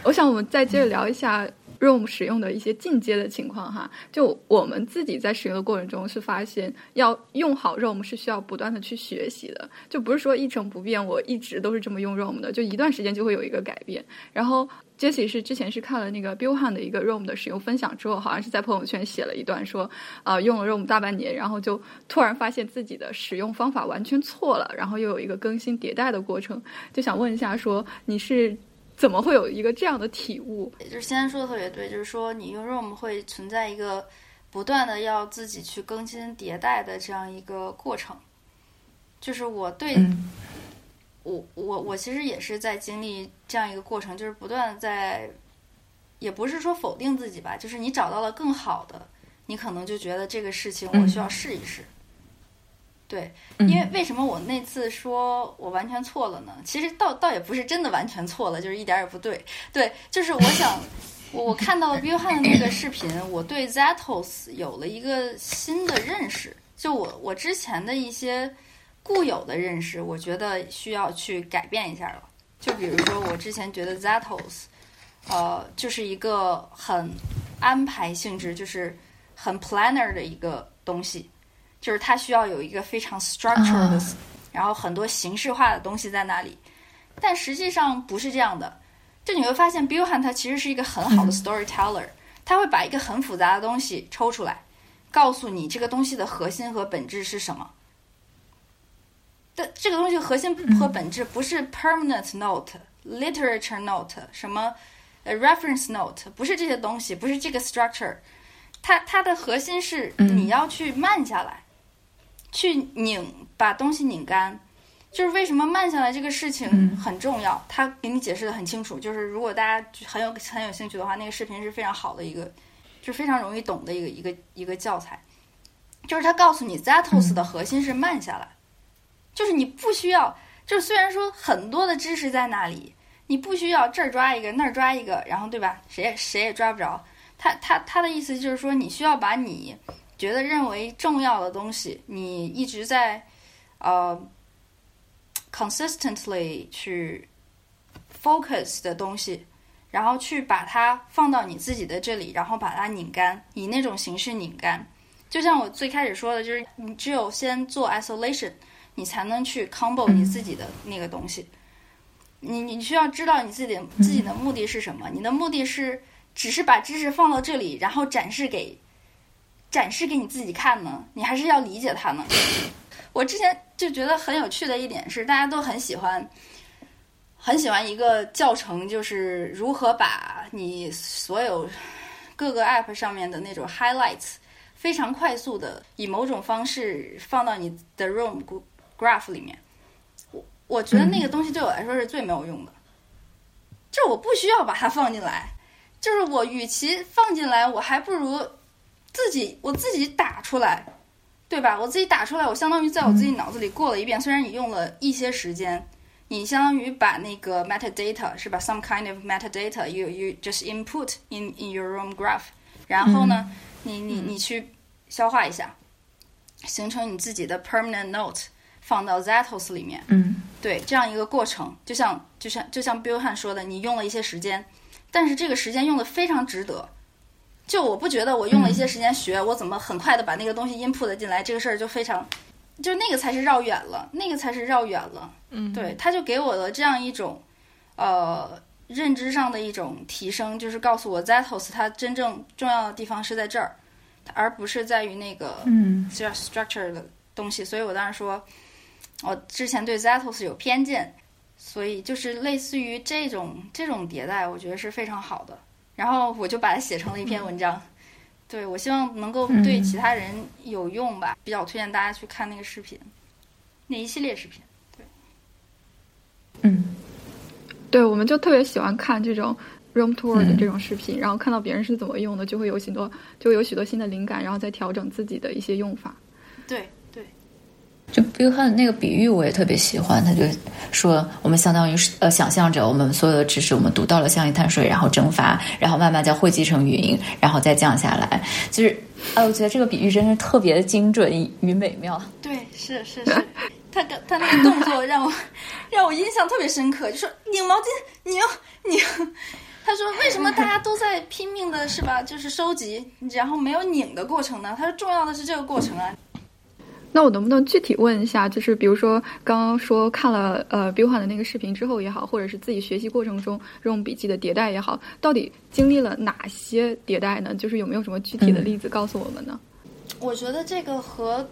我想我们再接着聊一下。ROM 使用的一些进阶的情况哈，就我们自己在使用的过程中是发现，要用好 ROM 是需要不断的去学习的，就不是说一成不变，我一直都是这么用 ROM 的，就一段时间就会有一个改变。然后 Jesse 是之前是看了那个 Bill Han 的一个 ROM 的使用分享之后，好像是在朋友圈写了一段说，啊用了 ROM 大半年，然后就突然发现自己的使用方法完全错了，然后又有一个更新迭代的过程，就想问一下说你是。怎么会有一个这样的体悟？就是先生说的特别对，就是说你用 Room 会存在一个不断的要自己去更新迭代的这样一个过程。就是我对我我我其实也是在经历这样一个过程，就是不断的在，也不是说否定自己吧，就是你找到了更好的，你可能就觉得这个事情我需要试一试。对，因为为什么我那次说我完全错了呢？其实倒倒也不是真的完全错了，就是一点也不对。对，就是我想，我我看到了 Bill Han 的那个视频，我对 Zatos 有了一个新的认识。就我我之前的一些固有的认识，我觉得需要去改变一下了。就比如说，我之前觉得 Zatos，呃，就是一个很安排性质，就是很 planner 的一个东西。就是它需要有一个非常 structured 的，然后很多形式化的东西在那里，但实际上不是这样的。就你会发现，Bill Han 他其实是一个很好的 storyteller，他会把一个很复杂的东西抽出来，告诉你这个东西的核心和本质是什么。但这个东西核心和本质不是 permanent note、literature note、什么 reference note，不是这些东西，不是这个 structure，它它的核心是你要去慢下来。去拧，把东西拧干，就是为什么慢下来这个事情很重要。他给你解释的很清楚，就是如果大家很有很有兴趣的话，那个视频是非常好的一个，就非常容易懂的一个一个一个教材。就是他告诉你，Zatos 的核心是慢下来，就是你不需要，就是虽然说很多的知识在那里，你不需要这儿抓一个那儿抓一个，然后对吧？谁也谁也抓不着。他他他的意思就是说，你需要把你。觉得认为重要的东西，你一直在呃 consistently 去 focus 的东西，然后去把它放到你自己的这里，然后把它拧干，以那种形式拧干。就像我最开始说的，就是你只有先做 isolation，你才能去 combo 你自己的那个东西。你你需要知道你自己的自己的目的是什么？你的目的是只是把知识放到这里，然后展示给。展示给你自己看呢，你还是要理解它呢。我之前就觉得很有趣的一点是，大家都很喜欢，很喜欢一个教程，就是如何把你所有各个 app 上面的那种 highlights 非常快速的以某种方式放到你的 room graph 里面。我我觉得那个东西对我来说是最没有用的，就我不需要把它放进来，就是我与其放进来，我还不如。自己我自己打出来，对吧？我自己打出来，我相当于在我自己脑子里过了一遍。虽然你用了一些时间，你相当于把那个 metadata 是吧？Some kind of metadata you you just input in in your own graph，然后呢，你你你去消化一下，形成你自己的 permanent note，放到 Zatos 里面。嗯，对，这样一个过程，就像就像就像 Bill Han 说的，你用了一些时间，但是这个时间用的非常值得。就我不觉得我用了一些时间学，我怎么很快的把那个东西 input 进来，这个事儿就非常，就那个才是绕远了，那个才是绕远了。嗯，对，他就给我了这样一种，呃，认知上的一种提升，就是告诉我 Zetos 它真正重要的地方是在这儿，而不是在于那个嗯 structure 的东西。所以我当时说，我之前对 Zetos 有偏见，所以就是类似于这种这种迭代，我觉得是非常好的。然后我就把它写成了一篇文章，对我希望能够对其他人有用吧，比较推荐大家去看那个视频，那一系列视频。对，嗯，对，我们就特别喜欢看这种 room tour 的这种视频，然后看到别人是怎么用的，就会有许多就会有许多新的灵感，然后再调整自己的一些用法。对对，就比如他的那个比喻，我也特别喜欢。他就说，我们相当于是呃，想象着我们所有的知识，我们读到了像一滩水，然后蒸发，然后慢慢再汇集成云，然后再降下来。就是，哎，我觉得这个比喻真是特别的精准与美妙。对，是是是，他他那个动作让我 让我印象特别深刻，就说拧毛巾，拧拧。他说：“为什么大家都在拼命的是吧？就是收集，然后没有拧的过程呢？他说重要的是这个过程啊。”那我能不能具体问一下，就是比如说刚刚说看了呃 Bill 的那个视频之后也好，或者是自己学习过程中用笔记的迭代也好，到底经历了哪些迭代呢？就是有没有什么具体的例子告诉我们呢？我觉得这个和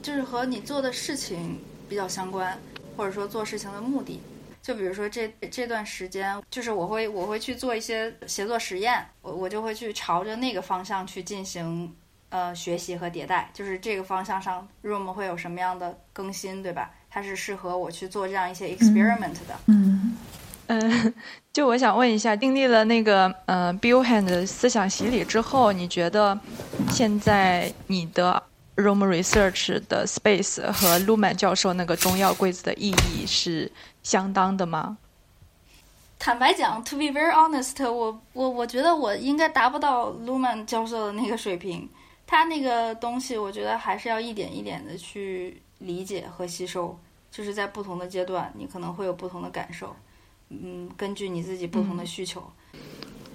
就是和你做的事情比较相关，或者说做事情的目的。就比如说这这段时间，就是我会我会去做一些协作实验，我我就会去朝着那个方向去进行。呃，学习和迭代，就是这个方向上，Room 会有什么样的更新，对吧？它是适合我去做这样一些 experiment 的。嗯嗯，就我想问一下，经历了那个呃 Bill Hand 的思想洗礼之后，你觉得现在你的 Room Research 的 Space 和 Luman 教授那个中药柜子的意义是相当的吗？坦白讲，To be very honest，我我我觉得我应该达不到 Luman 教授的那个水平。他那个东西，我觉得还是要一点一点的去理解和吸收，就是在不同的阶段，你可能会有不同的感受，嗯，根据你自己不同的需求。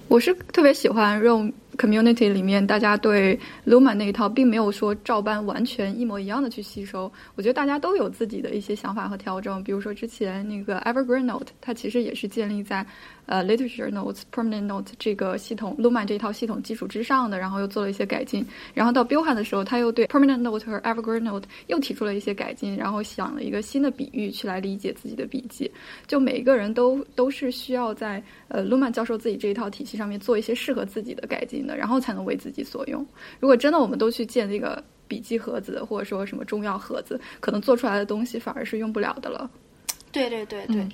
我是特别喜欢 Room Community 里面大家对 Lumen 那一套，并没有说照搬完全一模一样的去吸收。我觉得大家都有自己的一些想法和调整。比如说之前那个 Evergreen Note，它其实也是建立在呃 Literature Notes、Permanent Note 这个系统，Luman 这一套系统基础之上的，然后又做了一些改进。然后到 Billhan 的时候，他又对 Permanent Note 和 Evergreen Note 又提出了一些改进，然后想了一个新的比喻去来理解自己的笔记。就每一个人都都是需要在呃 Luman 教授自己这一套体系上面做一些适合自己的改进的，然后才能为自己所用。如果真的我们都去建这个笔记盒子，或者说什么中药盒子，可能做出来的东西反而是用不了的了。对对对对，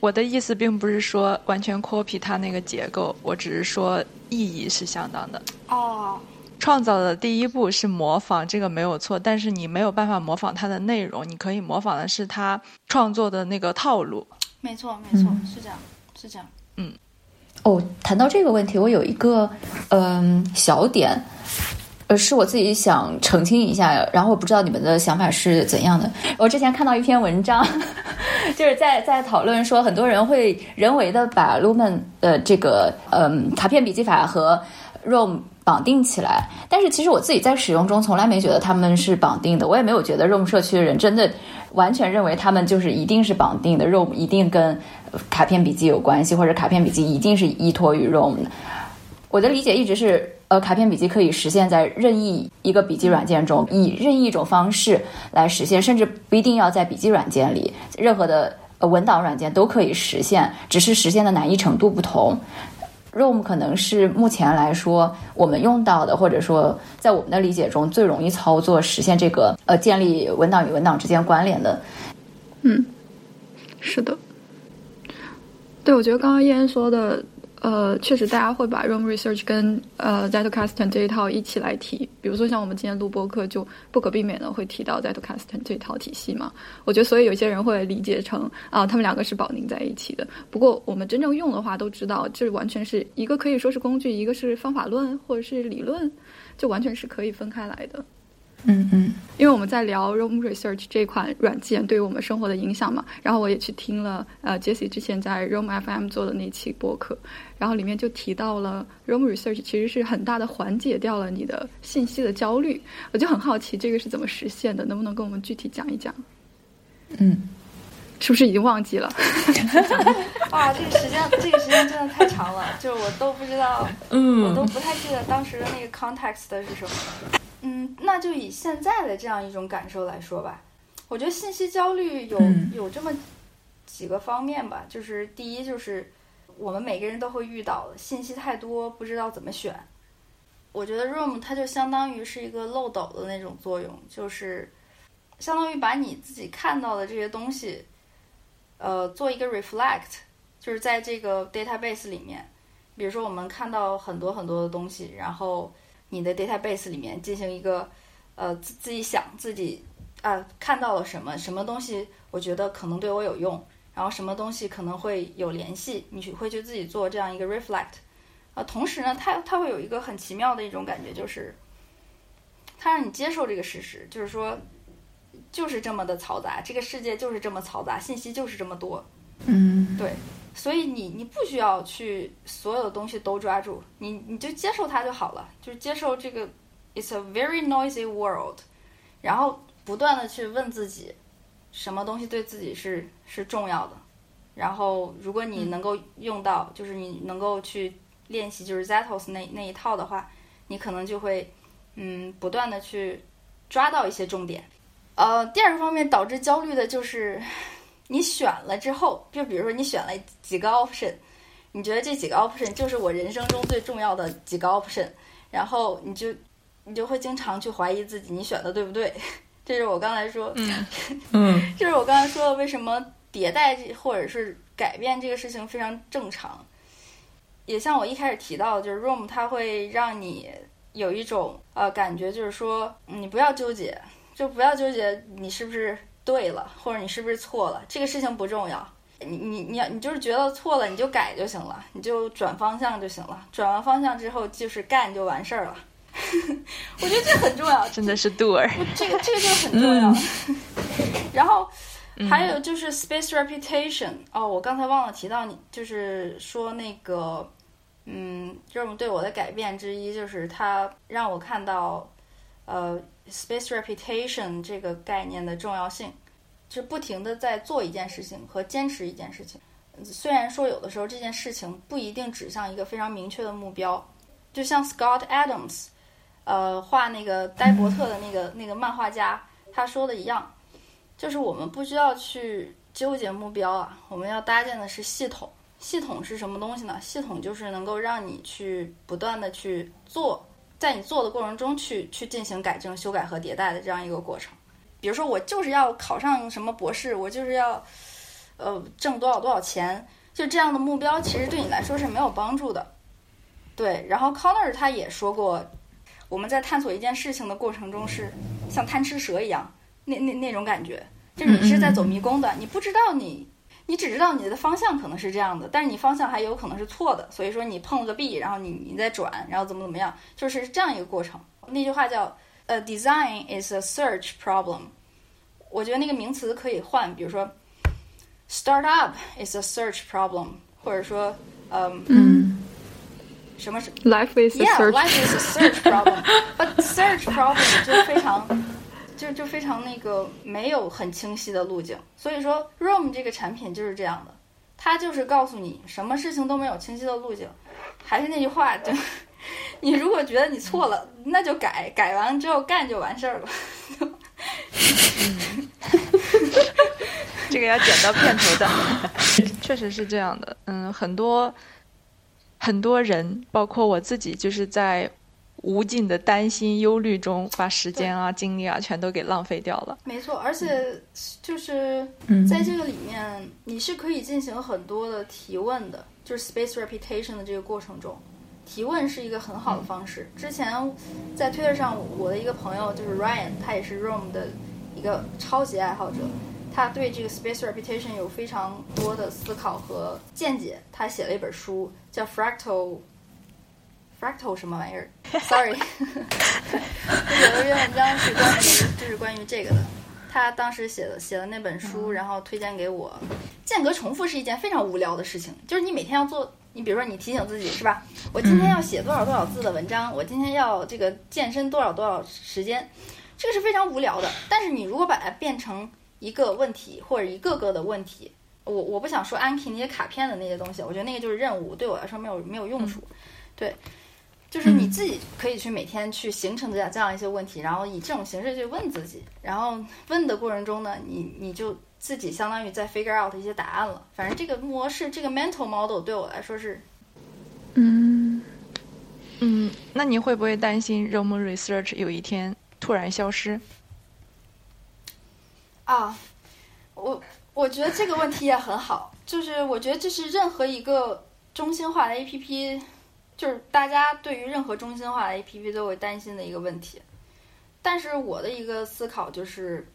我的意思并不是说完全 copy 它那个结构，我只是说意义是相当的。哦，创造的第一步是模仿，这个没有错，但是你没有办法模仿它的内容，你可以模仿的是它创作的那个套路。没错，没错，是这样，是这样。嗯。哦，谈到这个问题，我有一个嗯小点，呃，是我自己想澄清一下，然后我不知道你们的想法是怎样的。我之前看到一篇文章，就是在在讨论说，很多人会人为的把 Lumen 的这个嗯卡片笔记法和 Roam 绑定起来，但是其实我自己在使用中从来没觉得他们是绑定的，我也没有觉得 Roam 社区的人真的完全认为他们就是一定是绑定的，Roam 一定跟卡片笔记有关系，或者卡片笔记一定是依托于 Roam 的。我的理解一直是，呃，卡片笔记可以实现在任意一个笔记软件中，以任意一种方式来实现，甚至不一定要在笔记软件里，任何的呃文档软件都可以实现，只是实现的难易程度不同。Roam 可能是目前来说我们用到的，或者说在我们的理解中最容易操作实现这个呃建立文档与文档之间关联的。嗯，是的。对，我觉得刚刚燕说的。呃，确实，大家会把 Room Research 跟呃 Zettelkasten 这一套一起来提。比如说，像我们今天录播课，就不可避免的会提到 Zettelkasten 这套体系嘛。我觉得，所以有些人会理解成啊，他们两个是绑定在一起的。不过，我们真正用的话，都知道，这完全是一个可以说是工具，一个是方法论或者是理论，就完全是可以分开来的。嗯嗯，因为我们在聊 Room Research 这款软件对于我们生活的影响嘛，然后我也去听了呃 Jessie 之前在 Room FM 做的那期播客，然后里面就提到了 Room Research 其实是很大的缓解掉了你的信息的焦虑，我就很好奇这个是怎么实现的，能不能跟我们具体讲一讲？嗯，是不是已经忘记了？哇，这个时间这个时间真的太长了，就是我都不知道，嗯，我都不太记得当时的那个 context 是什么。嗯，那就以现在的这样一种感受来说吧，我觉得信息焦虑有有这么几个方面吧，就是第一就是我们每个人都会遇到的信息太多，不知道怎么选。我觉得 Room 它就相当于是一个漏斗的那种作用，就是相当于把你自己看到的这些东西，呃，做一个 reflect，就是在这个 database 里面，比如说我们看到很多很多的东西，然后。你的 database 里面进行一个，呃，自自己想自己啊看到了什么什么东西，我觉得可能对我有用，然后什么东西可能会有联系，你去会去自己做这样一个 reflect，啊，同时呢，它它会有一个很奇妙的一种感觉，就是它让你接受这个事实，就是说，就是这么的嘈杂，这个世界就是这么嘈杂，信息就是这么多，嗯，对。所以你你不需要去所有的东西都抓住，你你就接受它就好了，就是接受这个 it's a very noisy world，然后不断的去问自己，什么东西对自己是是重要的，然后如果你能够用到，就是你能够去练习就是 Zatos 那那一套的话，你可能就会嗯不断的去抓到一些重点。呃，第二个方面导致焦虑的就是。你选了之后，就比如说你选了几个 option，你觉得这几个 option 就是我人生中最重要的几个 option，然后你就你就会经常去怀疑自己，你选的对不对？这是我刚才说，嗯 嗯，这是我刚才说的，为什么迭代或者是改变这个事情非常正常。也像我一开始提到，就是 room 它会让你有一种呃感觉，就是说你不要纠结，就不要纠结你是不是。对了，或者你是不是错了？这个事情不重要，你你你要你就是觉得错了，你就改就行了，你就转方向就行了。转完方向之后就是干就完事儿了。我觉得这很重要，真的是 doer。这个这个就很重要。然后还有就是 space reputation。哦，我刚才忘了提到你，就是说那个，嗯，就是对我的改变之一，就是他让我看到，呃。Space reputation 这个概念的重要性，是不停的在做一件事情和坚持一件事情。虽然说有的时候这件事情不一定指向一个非常明确的目标，就像 Scott Adams，呃，画那个呆伯特的那个那个漫画家他说的一样，就是我们不需要去纠结目标啊，我们要搭建的是系统。系统是什么东西呢？系统就是能够让你去不断的去做。在你做的过程中去去进行改正、修改和迭代的这样一个过程。比如说，我就是要考上什么博士，我就是要呃挣多少多少钱，就这样的目标，其实对你来说是没有帮助的。对，然后 Connor 他也说过，我们在探索一件事情的过程中是像贪吃蛇一样，那那那种感觉，就你是在走迷宫的，你不知道你。你只知道你的方向可能是这样的，但是你方向还有可能是错的，所以说你碰了个壁，然后你你再转，然后怎么怎么样，就是这样一个过程。那句话叫呃，design is a search problem。我觉得那个名词可以换，比如说，startup is a search problem，或者说，嗯嗯，什么是 life is yeah，life is a search problem，but search problem 就非常。就就非常那个没有很清晰的路径，所以说 Room 这个产品就是这样的，它就是告诉你什么事情都没有清晰的路径，还是那句话，就 你如果觉得你错了，那就改，改完之后干就完事儿了。这个要剪到片头的，确实是这样的。嗯，很多很多人，包括我自己，就是在。无尽的担心、忧虑中，把时间啊、精力啊，全都给浪费掉了。没错，而且就是在这个里面，你是可以进行很多的提问的。就是 space reputation 的这个过程中，提问是一个很好的方式。之前在推特上，我的一个朋友就是 Ryan，他也是 Room 的一个超级爱好者，他对这个 space reputation 有非常多的思考和见解。他写了一本书，叫 Fractal。Fractal 什么玩意儿？Sorry，有一篇文章是关于就是关于这个的。他当时写的写的那本书，然后推荐给我。间隔重复是一件非常无聊的事情，就是你每天要做，你比如说你提醒自己是吧？我今天要写多少多少字的文章，我今天要这个健身多少多少时间，这个是非常无聊的。但是你如果把它变成一个问题或者一个个的问题，我我不想说 Anki 那些卡片的那些东西，我觉得那个就是任务，对我来说没有没有用处。对，就是你自己可以去每天去形成这样这样一些问题，然后以这种形式去问自己，然后问的过程中呢，你你就自己相当于在 figure out 一些答案了。反正这个模式，这个 mental model 对我来说是，嗯嗯，那你会不会担心 Rome Research 有一天突然消失？啊，我我觉得这个问题也很好，就是我觉得这是任何一个中心化的 APP。就是大家对于任何中心化的 APP 都会担心的一个问题，但是我的一个思考就是，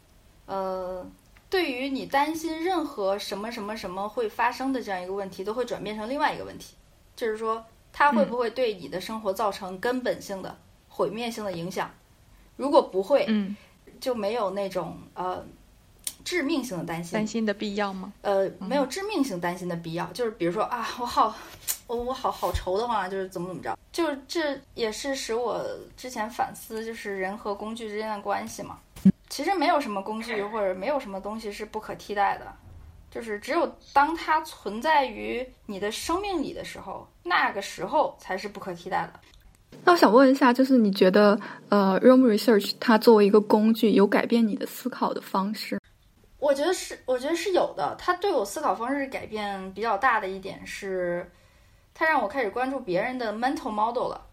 呃，对于你担心任何什么什么什么会发生的这样一个问题，都会转变成另外一个问题，就是说它会不会对你的生活造成根本性的毁灭性的影响？如果不会，嗯，就没有那种呃。致命性的担心，担心的必要吗？呃，没有致命性担心的必要，就是比如说啊，我好，我我好好愁的话，就是怎么怎么着，就是这也是使我之前反思，就是人和工具之间的关系嘛。其实没有什么工具或者没有什么东西是不可替代的，就是只有当它存在于你的生命里的时候，那个时候才是不可替代的。那我想问一下，就是你觉得呃，Rome Research 它作为一个工具，有改变你的思考的方式？我觉得是，我觉得是有的。它对我思考方式改变比较大的一点是，他让我开始关注别人的 mental model 了。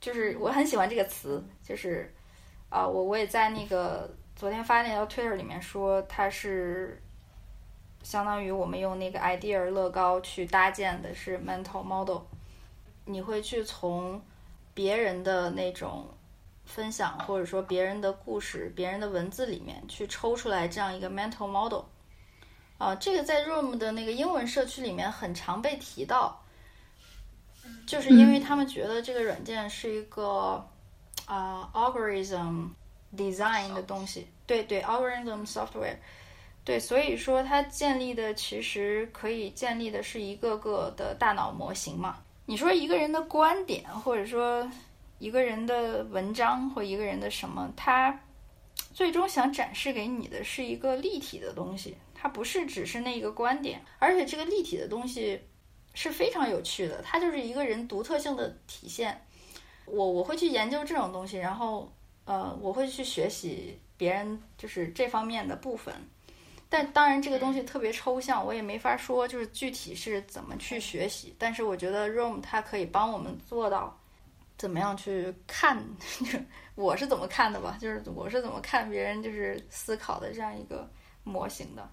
就是我很喜欢这个词，就是啊，我我也在那个昨天发那条 Twitter 里面说，它是相当于我们用那个 idea 乐高去搭建的是 mental model。你会去从别人的那种。分享或者说别人的故事、别人的文字里面去抽出来这样一个 mental model，啊，这个在 Room 的那个英文社区里面很常被提到，就是因为他们觉得这个软件是一个啊 algorithm design 的东西，对对 algorithm software，对，所以说它建立的其实可以建立的是一个个的大脑模型嘛。你说一个人的观点或者说。一个人的文章或一个人的什么，他最终想展示给你的是一个立体的东西，它不是只是那一个观点，而且这个立体的东西是非常有趣的，它就是一个人独特性的体现。我我会去研究这种东西，然后呃，我会去学习别人就是这方面的部分，但当然这个东西特别抽象，我也没法说就是具体是怎么去学习。但是我觉得 Room 它可以帮我们做到。怎么样去看？我是怎么看的吧？就是我是怎么看别人就是思考的这样一个模型的。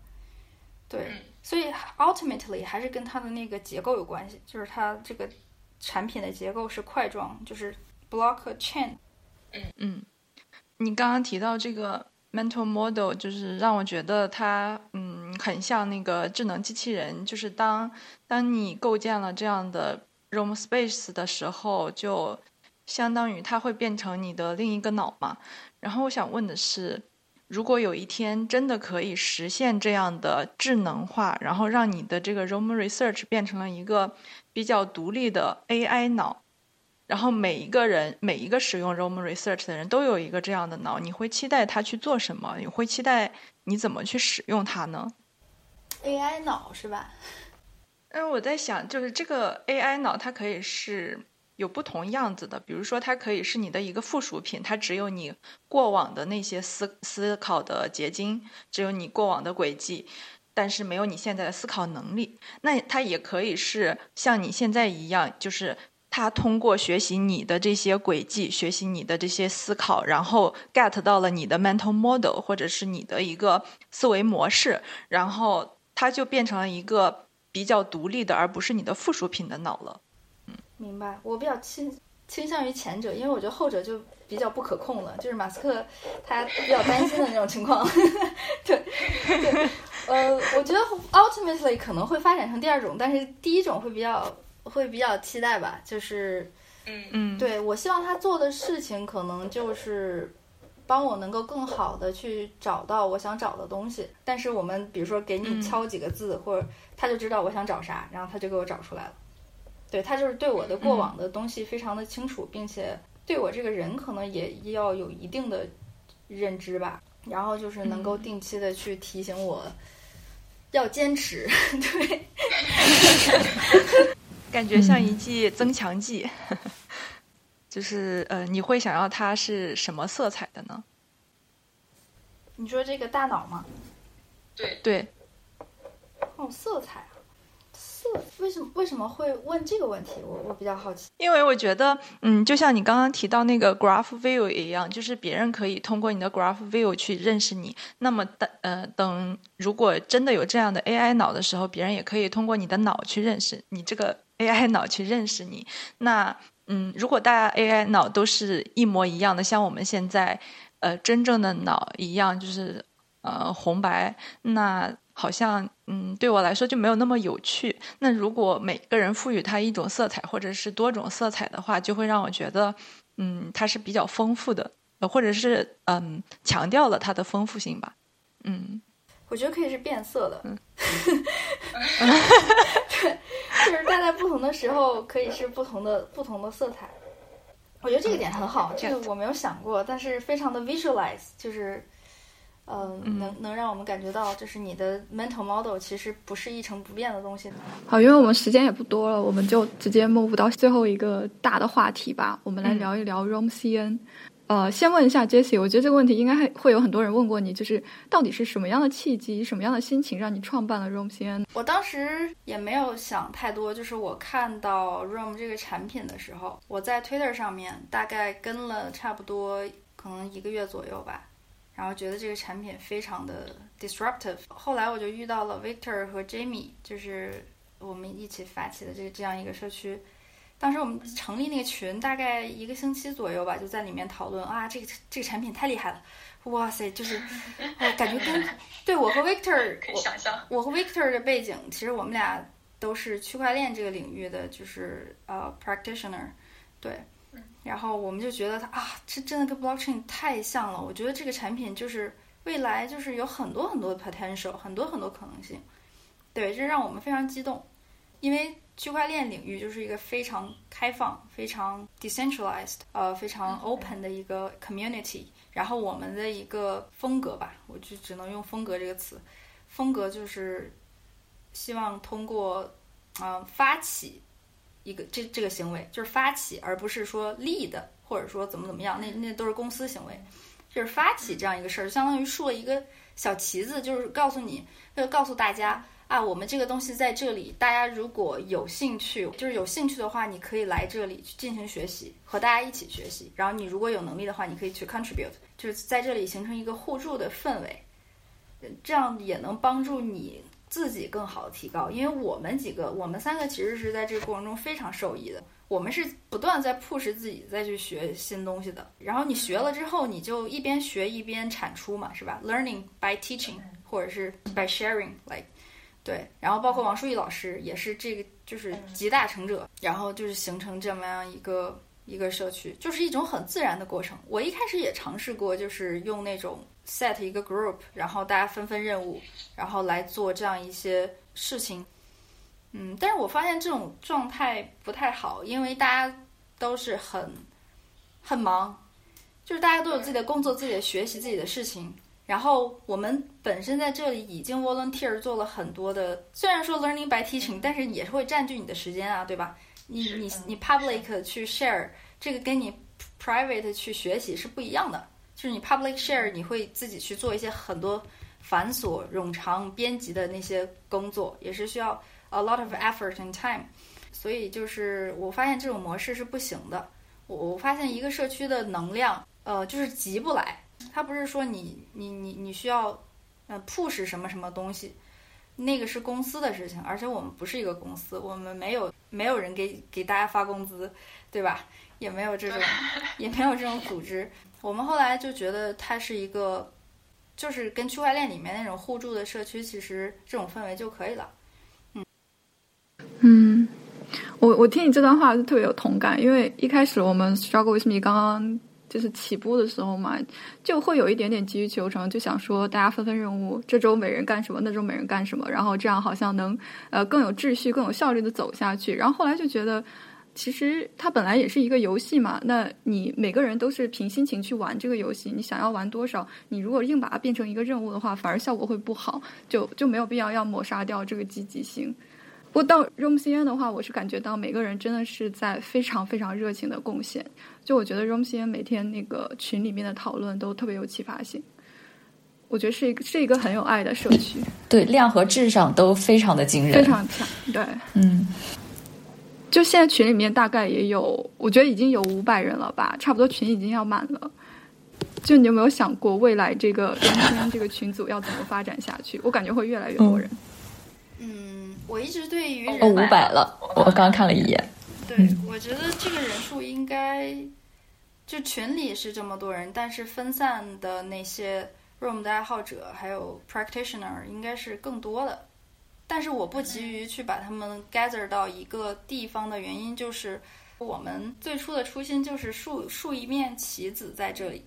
对，所以 ultimately 还是跟它的那个结构有关系，就是它这个产品的结构是块状，就是 block chain。嗯嗯，你刚刚提到这个 mental model，就是让我觉得它嗯很像那个智能机器人，就是当当你构建了这样的 room space 的时候，就相当于它会变成你的另一个脑嘛？然后我想问的是，如果有一天真的可以实现这样的智能化，然后让你的这个 Roam Research 变成了一个比较独立的 AI 脑，然后每一个人每一个使用 Roam Research 的人都有一个这样的脑，你会期待它去做什么？你会期待你怎么去使用它呢？AI 脑是吧？嗯，我在想，就是这个 AI 脑，它可以是。有不同样子的，比如说它可以是你的一个附属品，它只有你过往的那些思思考的结晶，只有你过往的轨迹，但是没有你现在的思考能力。那它也可以是像你现在一样，就是它通过学习你的这些轨迹，学习你的这些思考，然后 get 到了你的 mental model 或者是你的一个思维模式，然后它就变成了一个比较独立的，而不是你的附属品的脑了。明白，我比较倾倾向于前者，因为我觉得后者就比较不可控了，就是马斯克他比较担心的那种情况。对对，呃，我觉得 ultimately 可能会发展成第二种，但是第一种会比较会比较期待吧，就是嗯嗯，对我希望他做的事情可能就是帮我能够更好的去找到我想找的东西。但是我们比如说给你敲几个字，或者他就知道我想找啥，然后他就给我找出来了。对他就是对我的过往的东西非常的清楚，并且对我这个人可能也要有一定的认知吧。然后就是能够定期的去提醒我要坚持，对。感觉像一剂增强剂，就是呃，你会想要它是什么色彩的呢？你说这个大脑吗？对对。哦，色彩。为什么为什么会问这个问题？我我比较好奇。因为我觉得，嗯，就像你刚刚提到那个 Graph View 一样，就是别人可以通过你的 Graph View 去认识你。那么等呃等，如果真的有这样的 AI 脑的时候，别人也可以通过你的脑去认识你这个 AI 脑去认识你。那嗯，如果大家 AI 脑都是一模一样的，像我们现在呃真正的脑一样，就是呃红白，那。好像嗯，对我来说就没有那么有趣。那如果每个人赋予它一种色彩，或者是多种色彩的话，就会让我觉得，嗯，它是比较丰富的，或者是嗯，强调了它的丰富性吧。嗯，我觉得可以是变色的。嗯，对，就是大在不同的时候可以是不同的不同的色彩。我觉得这个点很好，这个我没有想过，但是非常的 visualize，就是。嗯，能能让我们感觉到，就是你的 mental model 其实不是一成不变的东西。好，因为我们时间也不多了，我们就直接 move 到最后一个大的话题吧。我们来聊一聊 Roam CN。呃，先问一下 Jessie，我觉得这个问题应该还会有很多人问过你，就是到底是什么样的契机、什么样的心情让你创办了 Roam CN？我当时也没有想太多，就是我看到 Roam 这个产品的时候，我在 Twitter 上面大概跟了差不多可能一个月左右吧。然后觉得这个产品非常的 disruptive。后来我就遇到了 Victor 和 Jamie，就是我们一起发起的这这样一个社区。当时我们成立那个群，大概一个星期左右吧，就在里面讨论啊，这个这个产品太厉害了，哇塞，就是 感觉跟对我和 Victor，我想象我和 Victor 的背景，其实我们俩都是区块链这个领域的，就是呃 practitioner，对。然后我们就觉得它啊，这真的跟 blockchain 太像了。我觉得这个产品就是未来就是有很多很多的 potential，很多很多可能性。对，这让我们非常激动，因为区块链领域就是一个非常开放、非常 decentralized，呃，非常 open 的一个 community。然后我们的一个风格吧，我就只能用风格这个词，风格就是希望通过嗯发起。一个这这个行为就是发起，而不是说 lead，或者说怎么怎么样，那那都是公司行为。就是发起这样一个事儿，相当于竖了一个小旗子，就是告诉你，就告诉大家啊，我们这个东西在这里，大家如果有兴趣，就是有兴趣的话，你可以来这里去进行学习，和大家一起学习。然后你如果有能力的话，你可以去 contribute，就是在这里形成一个互助的氛围，这样也能帮助你。自己更好的提高，因为我们几个，我们三个其实是在这个过程中非常受益的。我们是不断在 push 自己再去学新东西的。然后你学了之后，你就一边学一边产出嘛，是吧？Learning by teaching，或者是 by sharing，like，对。然后包括王淑义老师也是这个，就是集大成者。然后就是形成这么样一个一个社区，就是一种很自然的过程。我一开始也尝试过，就是用那种。Set 一个 group，然后大家分分任务，然后来做这样一些事情。嗯，但是我发现这种状态不太好，因为大家都是很很忙，就是大家都有自己的工作、自己的学习、自己的事情。然后我们本身在这里已经 volunteer 做了很多的，虽然说 learning by teaching，但是也是会占据你的时间啊，对吧？你你你 public 去 share 这个跟你 private 去学习是不一样的。就是你 public share，你会自己去做一些很多繁琐冗长编辑的那些工作，也是需要 a lot of effort and time。所以就是我发现这种模式是不行的。我我发现一个社区的能量，呃，就是急不来。它不是说你你你你需要呃 push 什么什么东西，那个是公司的事情，而且我们不是一个公司，我们没有没有人给给大家发工资，对吧？也没有这种也没有这种组织。我们后来就觉得它是一个，就是跟区块链里面那种互助的社区，其实这种氛围就可以了。嗯嗯，我我听你这段话就特别有同感，因为一开始我们 struggle with 刚刚就是起步的时候嘛，就会有一点点急于求成，就想说大家分分任务，这周每人干什么，那周每人干什么，然后这样好像能呃更有秩序、更有效率的走下去。然后后来就觉得，其实它本来也是一个游戏嘛，那你每个人都是凭心情去玩这个游戏，你想要玩多少，你如果硬把它变成一个任务的话，反而效果会不好，就就没有必要要抹杀掉这个积极性。不过到 Room CN 的话，我是感觉到每个人真的是在非常非常热情的贡献。就我觉得 Room CN 每天那个群里面的讨论都特别有启发性。我觉得是一个是一个很有爱的社区。对，量和质上都非常的惊人，非常强。对，嗯。就现在群里面大概也有，我觉得已经有五百人了吧，差不多群已经要满了。就你有没有想过未来这个 Room CN 这个群组要怎么发展下去？我感觉会越来越多人。嗯我一直对于哦五百了，我刚刚看了一眼。对，我觉得这个人数应该就群里是这么多人，但是分散的那些 Room 的爱好者还有 Practitioner 应该是更多的。但是我不急于去把他们 gather 到一个地方的原因，就是我们最初的初心就是竖竖一面旗子在这里，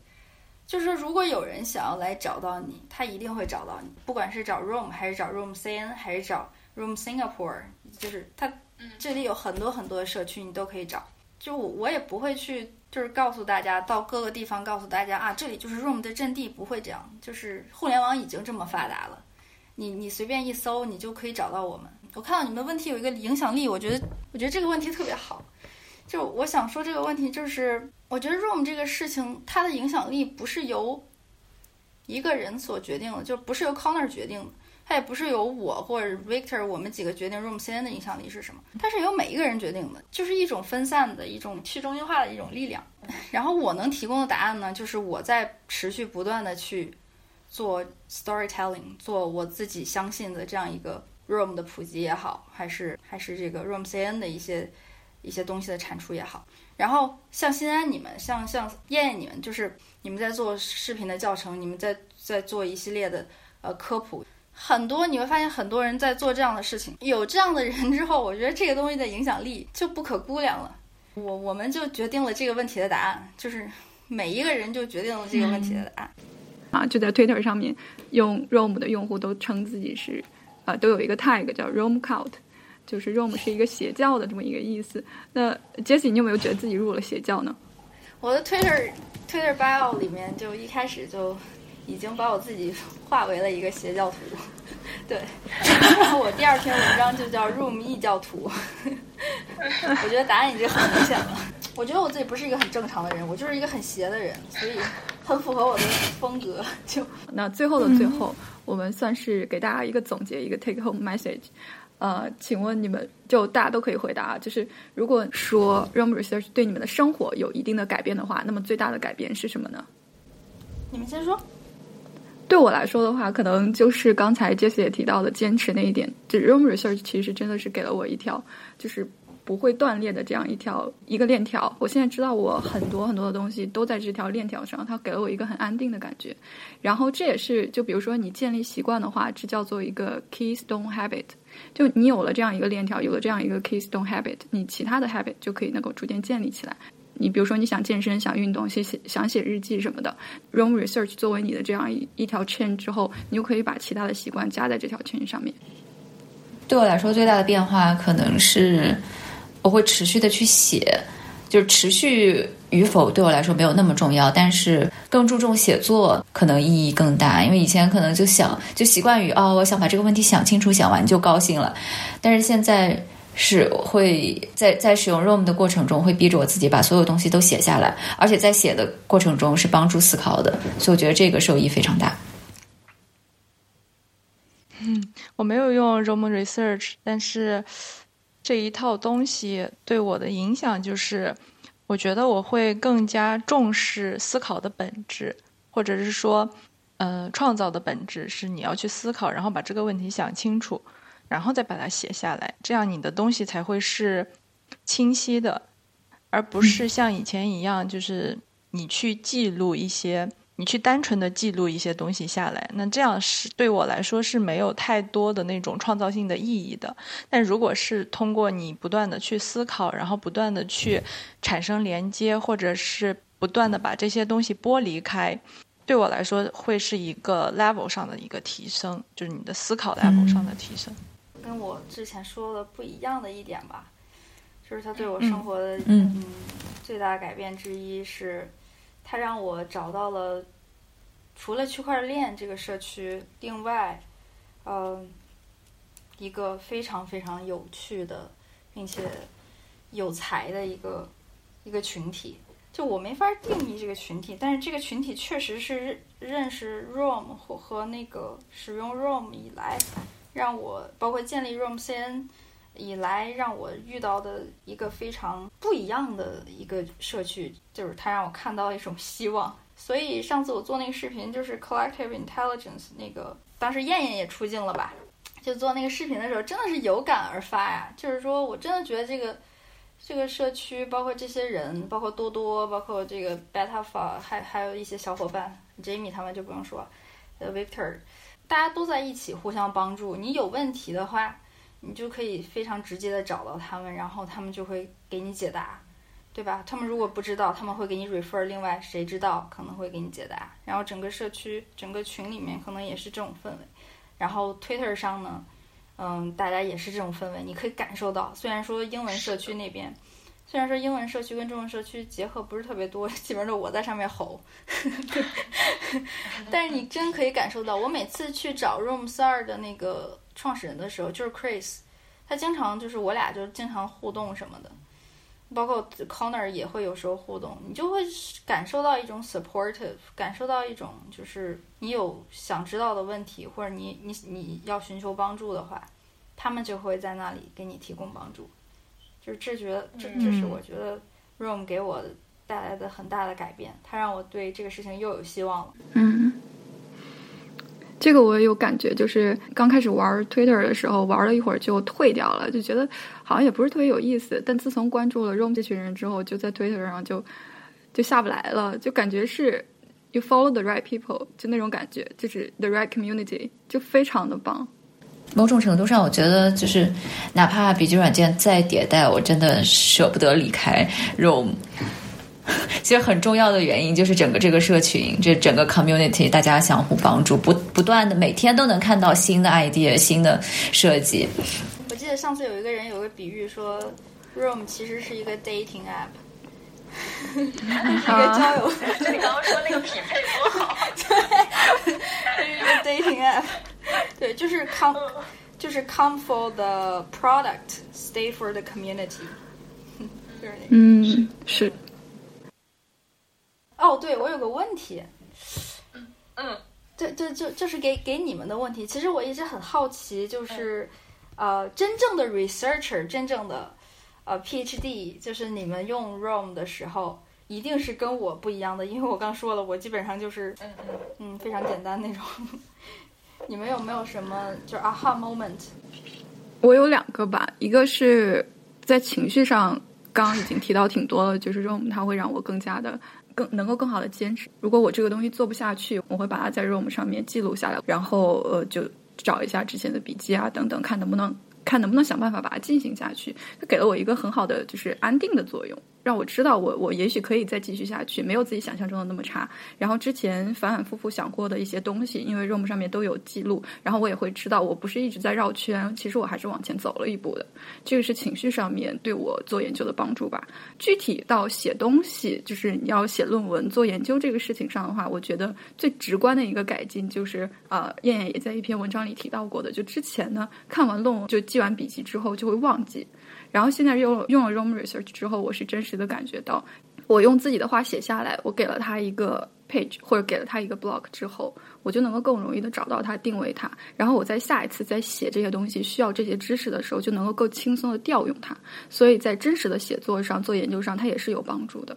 就是如果有人想要来找到你，他一定会找到你，不管是找 Room 还是找 Room CN 还是找。Room Singapore 就是他，这里有很多很多的社区，你都可以找。就我也不会去，就是告诉大家到各个地方告诉大家啊，这里就是 Room 的阵地，不会这样。就是互联网已经这么发达了，你你随便一搜，你就可以找到我们。我看到你们的问题有一个影响力，我觉得我觉得这个问题特别好。就我想说这个问题，就是我觉得 Room 这个事情，它的影响力不是由一个人所决定的，就不是由 Connor 决定的。它也不是由我或者 Victor 我们几个决定 Room CN 的影响力是什么，它是由每一个人决定的，就是一种分散的一种去中心化的一种力量。然后我能提供的答案呢，就是我在持续不断的去做 storytelling，做我自己相信的这样一个 Room 的普及也好，还是还是这个 Room CN 的一些一些东西的产出也好。然后像新安你们，像像燕燕你们，就是你们在做视频的教程，你们在在做一系列的呃科普。很多你会发现，很多人在做这样的事情。有这样的人之后，我觉得这个东西的影响力就不可估量了。我我们就决定了这个问题的答案，就是每一个人就决定了这个问题的答案。啊，就在 Twitter 上面，用 Rom 的用户都称自己是，啊，都有一个 tag 叫 Rom Cult，就是 Rom 是一个邪教的这么一个意思。那 Jesse，你有没有觉得自己入了邪教呢？我的 Twitter Twitter bio 里面就一开始就。已经把我自己化为了一个邪教徒，对。然 后我第二篇文章就叫 “Room 异教徒”。我觉得答案已经很明显了。我觉得我自己不是一个很正常的人，我就是一个很邪的人，所以很符合我的风格。就那最后的最后，我们算是给大家一个总结，一个 take home message。呃，请问你们就大家都可以回答，就是如果说 Room Research 对你们的生活有一定的改变的话，那么最大的改变是什么呢？你们先说。对我来说的话，可能就是刚才 Jess 也提到的坚持那一点。就 Room Research 其实真的是给了我一条，就是不会断裂的这样一条一个链条。我现在知道我很多很多的东西都在这条链条上，它给了我一个很安定的感觉。然后这也是，就比如说你建立习惯的话，这叫做一个 Keystone Habit。就你有了这样一个链条，有了这样一个 Keystone Habit，你其他的 Habit 就可以能够逐渐建立起来。你比如说，你想健身、想运动、写写、想写日记什么的，Room Research 作为你的这样一一条 chain 之后，你就可以把其他的习惯加在这条 chain 上面。对我来说，最大的变化可能是我会持续的去写，就是持续与否对我来说没有那么重要，但是更注重写作可能意义更大。因为以前可能就想就习惯于哦，我想把这个问题想清楚、想完就高兴了，但是现在。是会在在使用 ROM 的过程中，会逼着我自己把所有东西都写下来，而且在写的过程中是帮助思考的，所以我觉得这个受益非常大。嗯，我没有用 Roam Research，但是这一套东西对我的影响就是，我觉得我会更加重视思考的本质，或者是说，呃，创造的本质是你要去思考，然后把这个问题想清楚。然后再把它写下来，这样你的东西才会是清晰的，而不是像以前一样，就是你去记录一些你去单纯的记录一些东西下来，那这样是对我来说是没有太多的那种创造性的意义的。但如果是通过你不断的去思考，然后不断的去产生连接，或者是不断的把这些东西剥离开，对我来说会是一个 level 上的一个提升，就是你的思考 level 上的提升。跟我之前说的不一样的一点吧，就是他对我生活的嗯最大改变之一是。他让我找到了，除了区块链这个社区，另外，嗯，一个非常非常有趣的，并且有才的一个一个群体。就我没法定义这个群体，但是这个群体确实是认识 ROM 和和那个使用 ROM 以来，让我包括建立 ROM CN。以来让我遇到的一个非常不一样的一个社区，就是它让我看到一种希望。所以上次我做那个视频，就是 Collective Intelligence 那个，当时燕燕也出镜了吧？就做那个视频的时候，真的是有感而发呀。就是说我真的觉得这个这个社区，包括这些人，包括多多，包括这个 Beta f a 还还有一些小伙伴，Jamie 他们就不用说，呃，Victor，大家都在一起互相帮助。你有问题的话。你就可以非常直接的找到他们，然后他们就会给你解答，对吧？他们如果不知道，他们会给你 refer，另外谁知道可能会给你解答。然后整个社区、整个群里面可能也是这种氛围。然后 Twitter 上呢，嗯，大家也是这种氛围，你可以感受到。虽然说英文社区那边，虽然说英文社区跟中文社区结合不是特别多，基本上我在上面吼，但是你真可以感受到。我每次去找 Room 四二的那个。创始人的时候就是 Chris，他经常就是我俩就经常互动什么的，包括 Connor 也会有时候互动，你就会感受到一种 supportive，感受到一种就是你有想知道的问题或者你你你要寻求帮助的话，他们就会在那里给你提供帮助，就是这觉得这这是我觉得 Room 给我带来的很大的改变，它让我对这个事情又有希望了。嗯。这个我也有感觉，就是刚开始玩 Twitter 的时候，玩了一会儿就退掉了，就觉得好像也不是特别有意思。但自从关注了 Room 这群人之后，就在 Twitter 上就就下不来了，就感觉是 You follow the right people，就那种感觉，就是 the right community，就非常的棒。某种程度上，我觉得就是哪怕笔记软件再迭代，我真的舍不得离开 Room。其实很重要的原因就是整个这个社群，这整个 community，大家相互帮助，不不断的每天都能看到新的 idea、新的设计。我记得上次有一个人有个比喻说，Room 其实是一个 dating app，一个交友。就 你刚刚说那个匹配多好，对，是一个 dating app，对，就是 come，就是 come for the product，stay for the community，就是那个。嗯，是。哦，对，我有个问题，嗯嗯，这这这这是给给你们的问题。其实我一直很好奇，就是呃，真正的 researcher，真正的呃 PhD，就是你们用 Roam 的时候，一定是跟我不一样的，因为我刚说了，我基本上就是嗯嗯嗯非常简单那种。你们有没有什么就是 aha moment？我有两个吧，一个是在情绪上，刚刚已经提到挺多了，就是 room 它会让我更加的。更能够更好的坚持。如果我这个东西做不下去，我会把它在 Room 上面记录下来，然后呃，就找一下之前的笔记啊等等，看能不能看能不能想办法把它进行下去。它给了我一个很好的就是安定的作用。让我知道，我我也许可以再继续下去，没有自己想象中的那么差。然后之前反反复复想过的一些东西，因为 Room 上面都有记录，然后我也会知道，我不是一直在绕圈，其实我还是往前走了一步的。这个是情绪上面对我做研究的帮助吧。具体到写东西，就是你要写论文、做研究这个事情上的话，我觉得最直观的一个改进就是，呃，燕燕也在一篇文章里提到过的，就之前呢看完论文就记完笔记之后就会忘记。然后现在用用了 Room Research 之后，我是真实的感觉到，我用自己的话写下来，我给了他一个 page 或者给了他一个 block 之后，我就能够更容易的找到它，定位它。然后我在下一次在写这些东西需要这些知识的时候，就能够更轻松的调用它。所以在真实的写作上、做研究上，它也是有帮助的。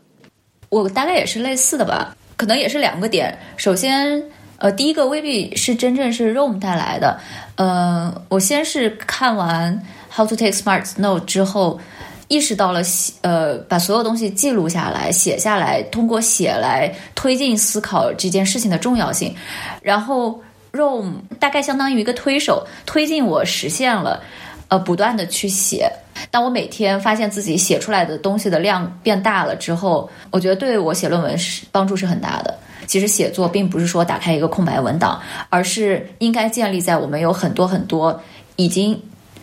我大概也是类似的吧，可能也是两个点。首先，呃，第一个未必是真正是 Room 带来的。呃，我先是看完。How to take smart note 之后，意识到了写呃把所有东西记录下来、写下来，通过写来推进思考这件事情的重要性。然后 Room 大概相当于一个推手，推进我实现了呃不断的去写。当我每天发现自己写出来的东西的量变大了之后，我觉得对我写论文是帮助是很大的。其实写作并不是说打开一个空白文档，而是应该建立在我们有很多很多已经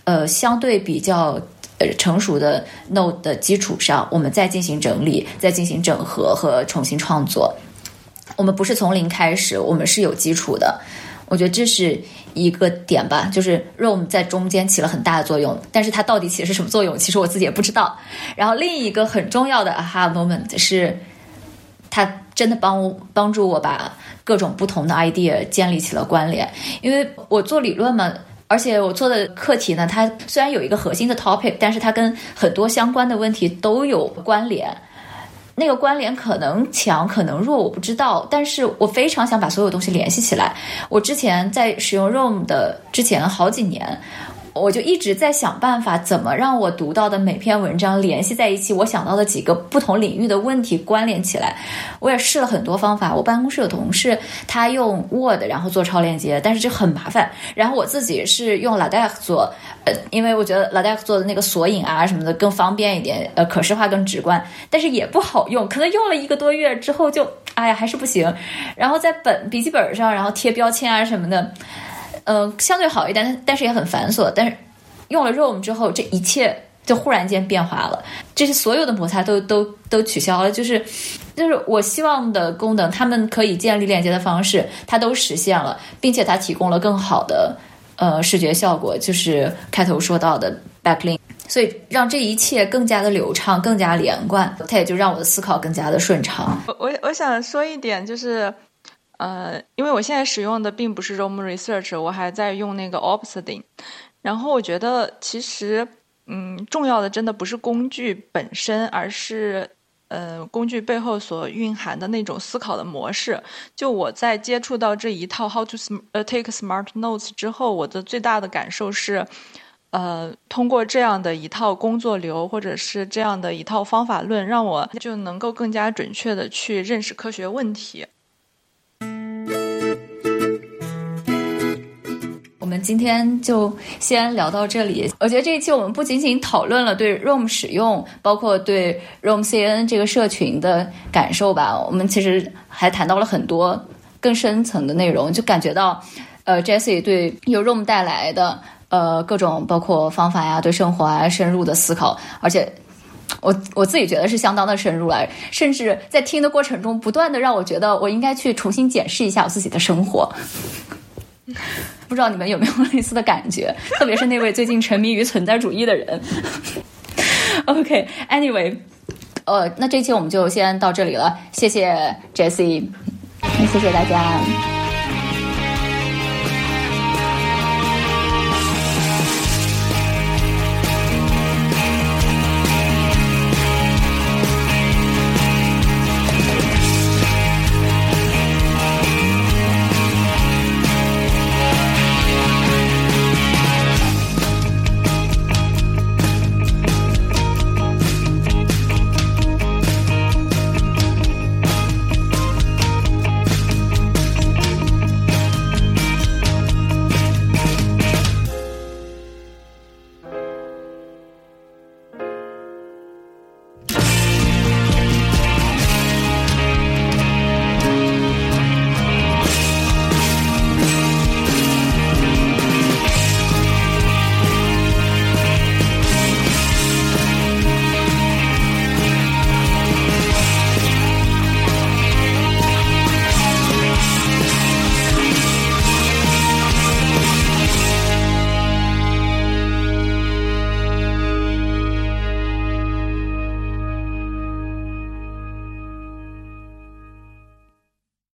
呃相对比较呃成熟的 note 的基础上，我们再进行整理、再进行整合和重新创作。我们不是从零开始，我们是有基础的。我觉得这是一个点吧，就是 rom 在中间起了很大的作用，但是它到底起的是什么作用，其实我自己也不知道。然后另一个很重要的 aha moment 是，它。真的帮帮助我把各种不同的 idea 建立起了关联，因为我做理论嘛，而且我做的课题呢，它虽然有一个核心的 topic，但是它跟很多相关的问题都有关联。那个关联可能强，可能弱，我不知道，但是我非常想把所有东西联系起来。我之前在使用 Room 的之前好几年。我就一直在想办法，怎么让我读到的每篇文章联系在一起，我想到的几个不同领域的问题关联起来。我也试了很多方法。我办公室有同事，他用 Word 然后做超链接，但是这很麻烦。然后我自己是用 LaTeX 做，呃，因为我觉得 LaTeX 做的那个索引啊什么的更方便一点，呃，可视化更直观，但是也不好用。可能用了一个多月之后，就哎呀还是不行。然后在本笔记本上，然后贴标签啊什么的。嗯，相对好一点，但是也很繁琐。但是用了 Room 之后，这一切就忽然间变化了，这些所有的摩擦都都都取消了。就是就是我希望的功能，他们可以建立链接的方式，它都实现了，并且它提供了更好的呃视觉效果，就是开头说到的 backlink，所以让这一切更加的流畅，更加连贯。它也就让我的思考更加的顺畅。我我我想说一点就是。呃，因为我现在使用的并不是 Roam Research，我还在用那个 Obsidian。然后我觉得其实，嗯，重要的真的不是工具本身，而是呃工具背后所蕴含的那种思考的模式。就我在接触到这一套 How to Take Smart Notes 之后，我的最大的感受是，呃，通过这样的一套工作流，或者是这样的一套方法论，让我就能够更加准确的去认识科学问题。今天就先聊到这里。我觉得这一期我们不仅仅讨论了对 Roam 使用，包括对 Roam CN 这个社群的感受吧。我们其实还谈到了很多更深层的内容，就感觉到，呃，Jesse 对由 Roam 带来的呃各种包括方法呀，对生活啊深入的思考，而且我我自己觉得是相当的深入了，甚至在听的过程中，不断的让我觉得我应该去重新检视一下我自己的生活。不知道你们有没有类似的感觉，特别是那位最近沉迷于存在主义的人。OK，Anyway，呃，那这期我们就先到这里了，谢谢 Jessie，谢谢大家。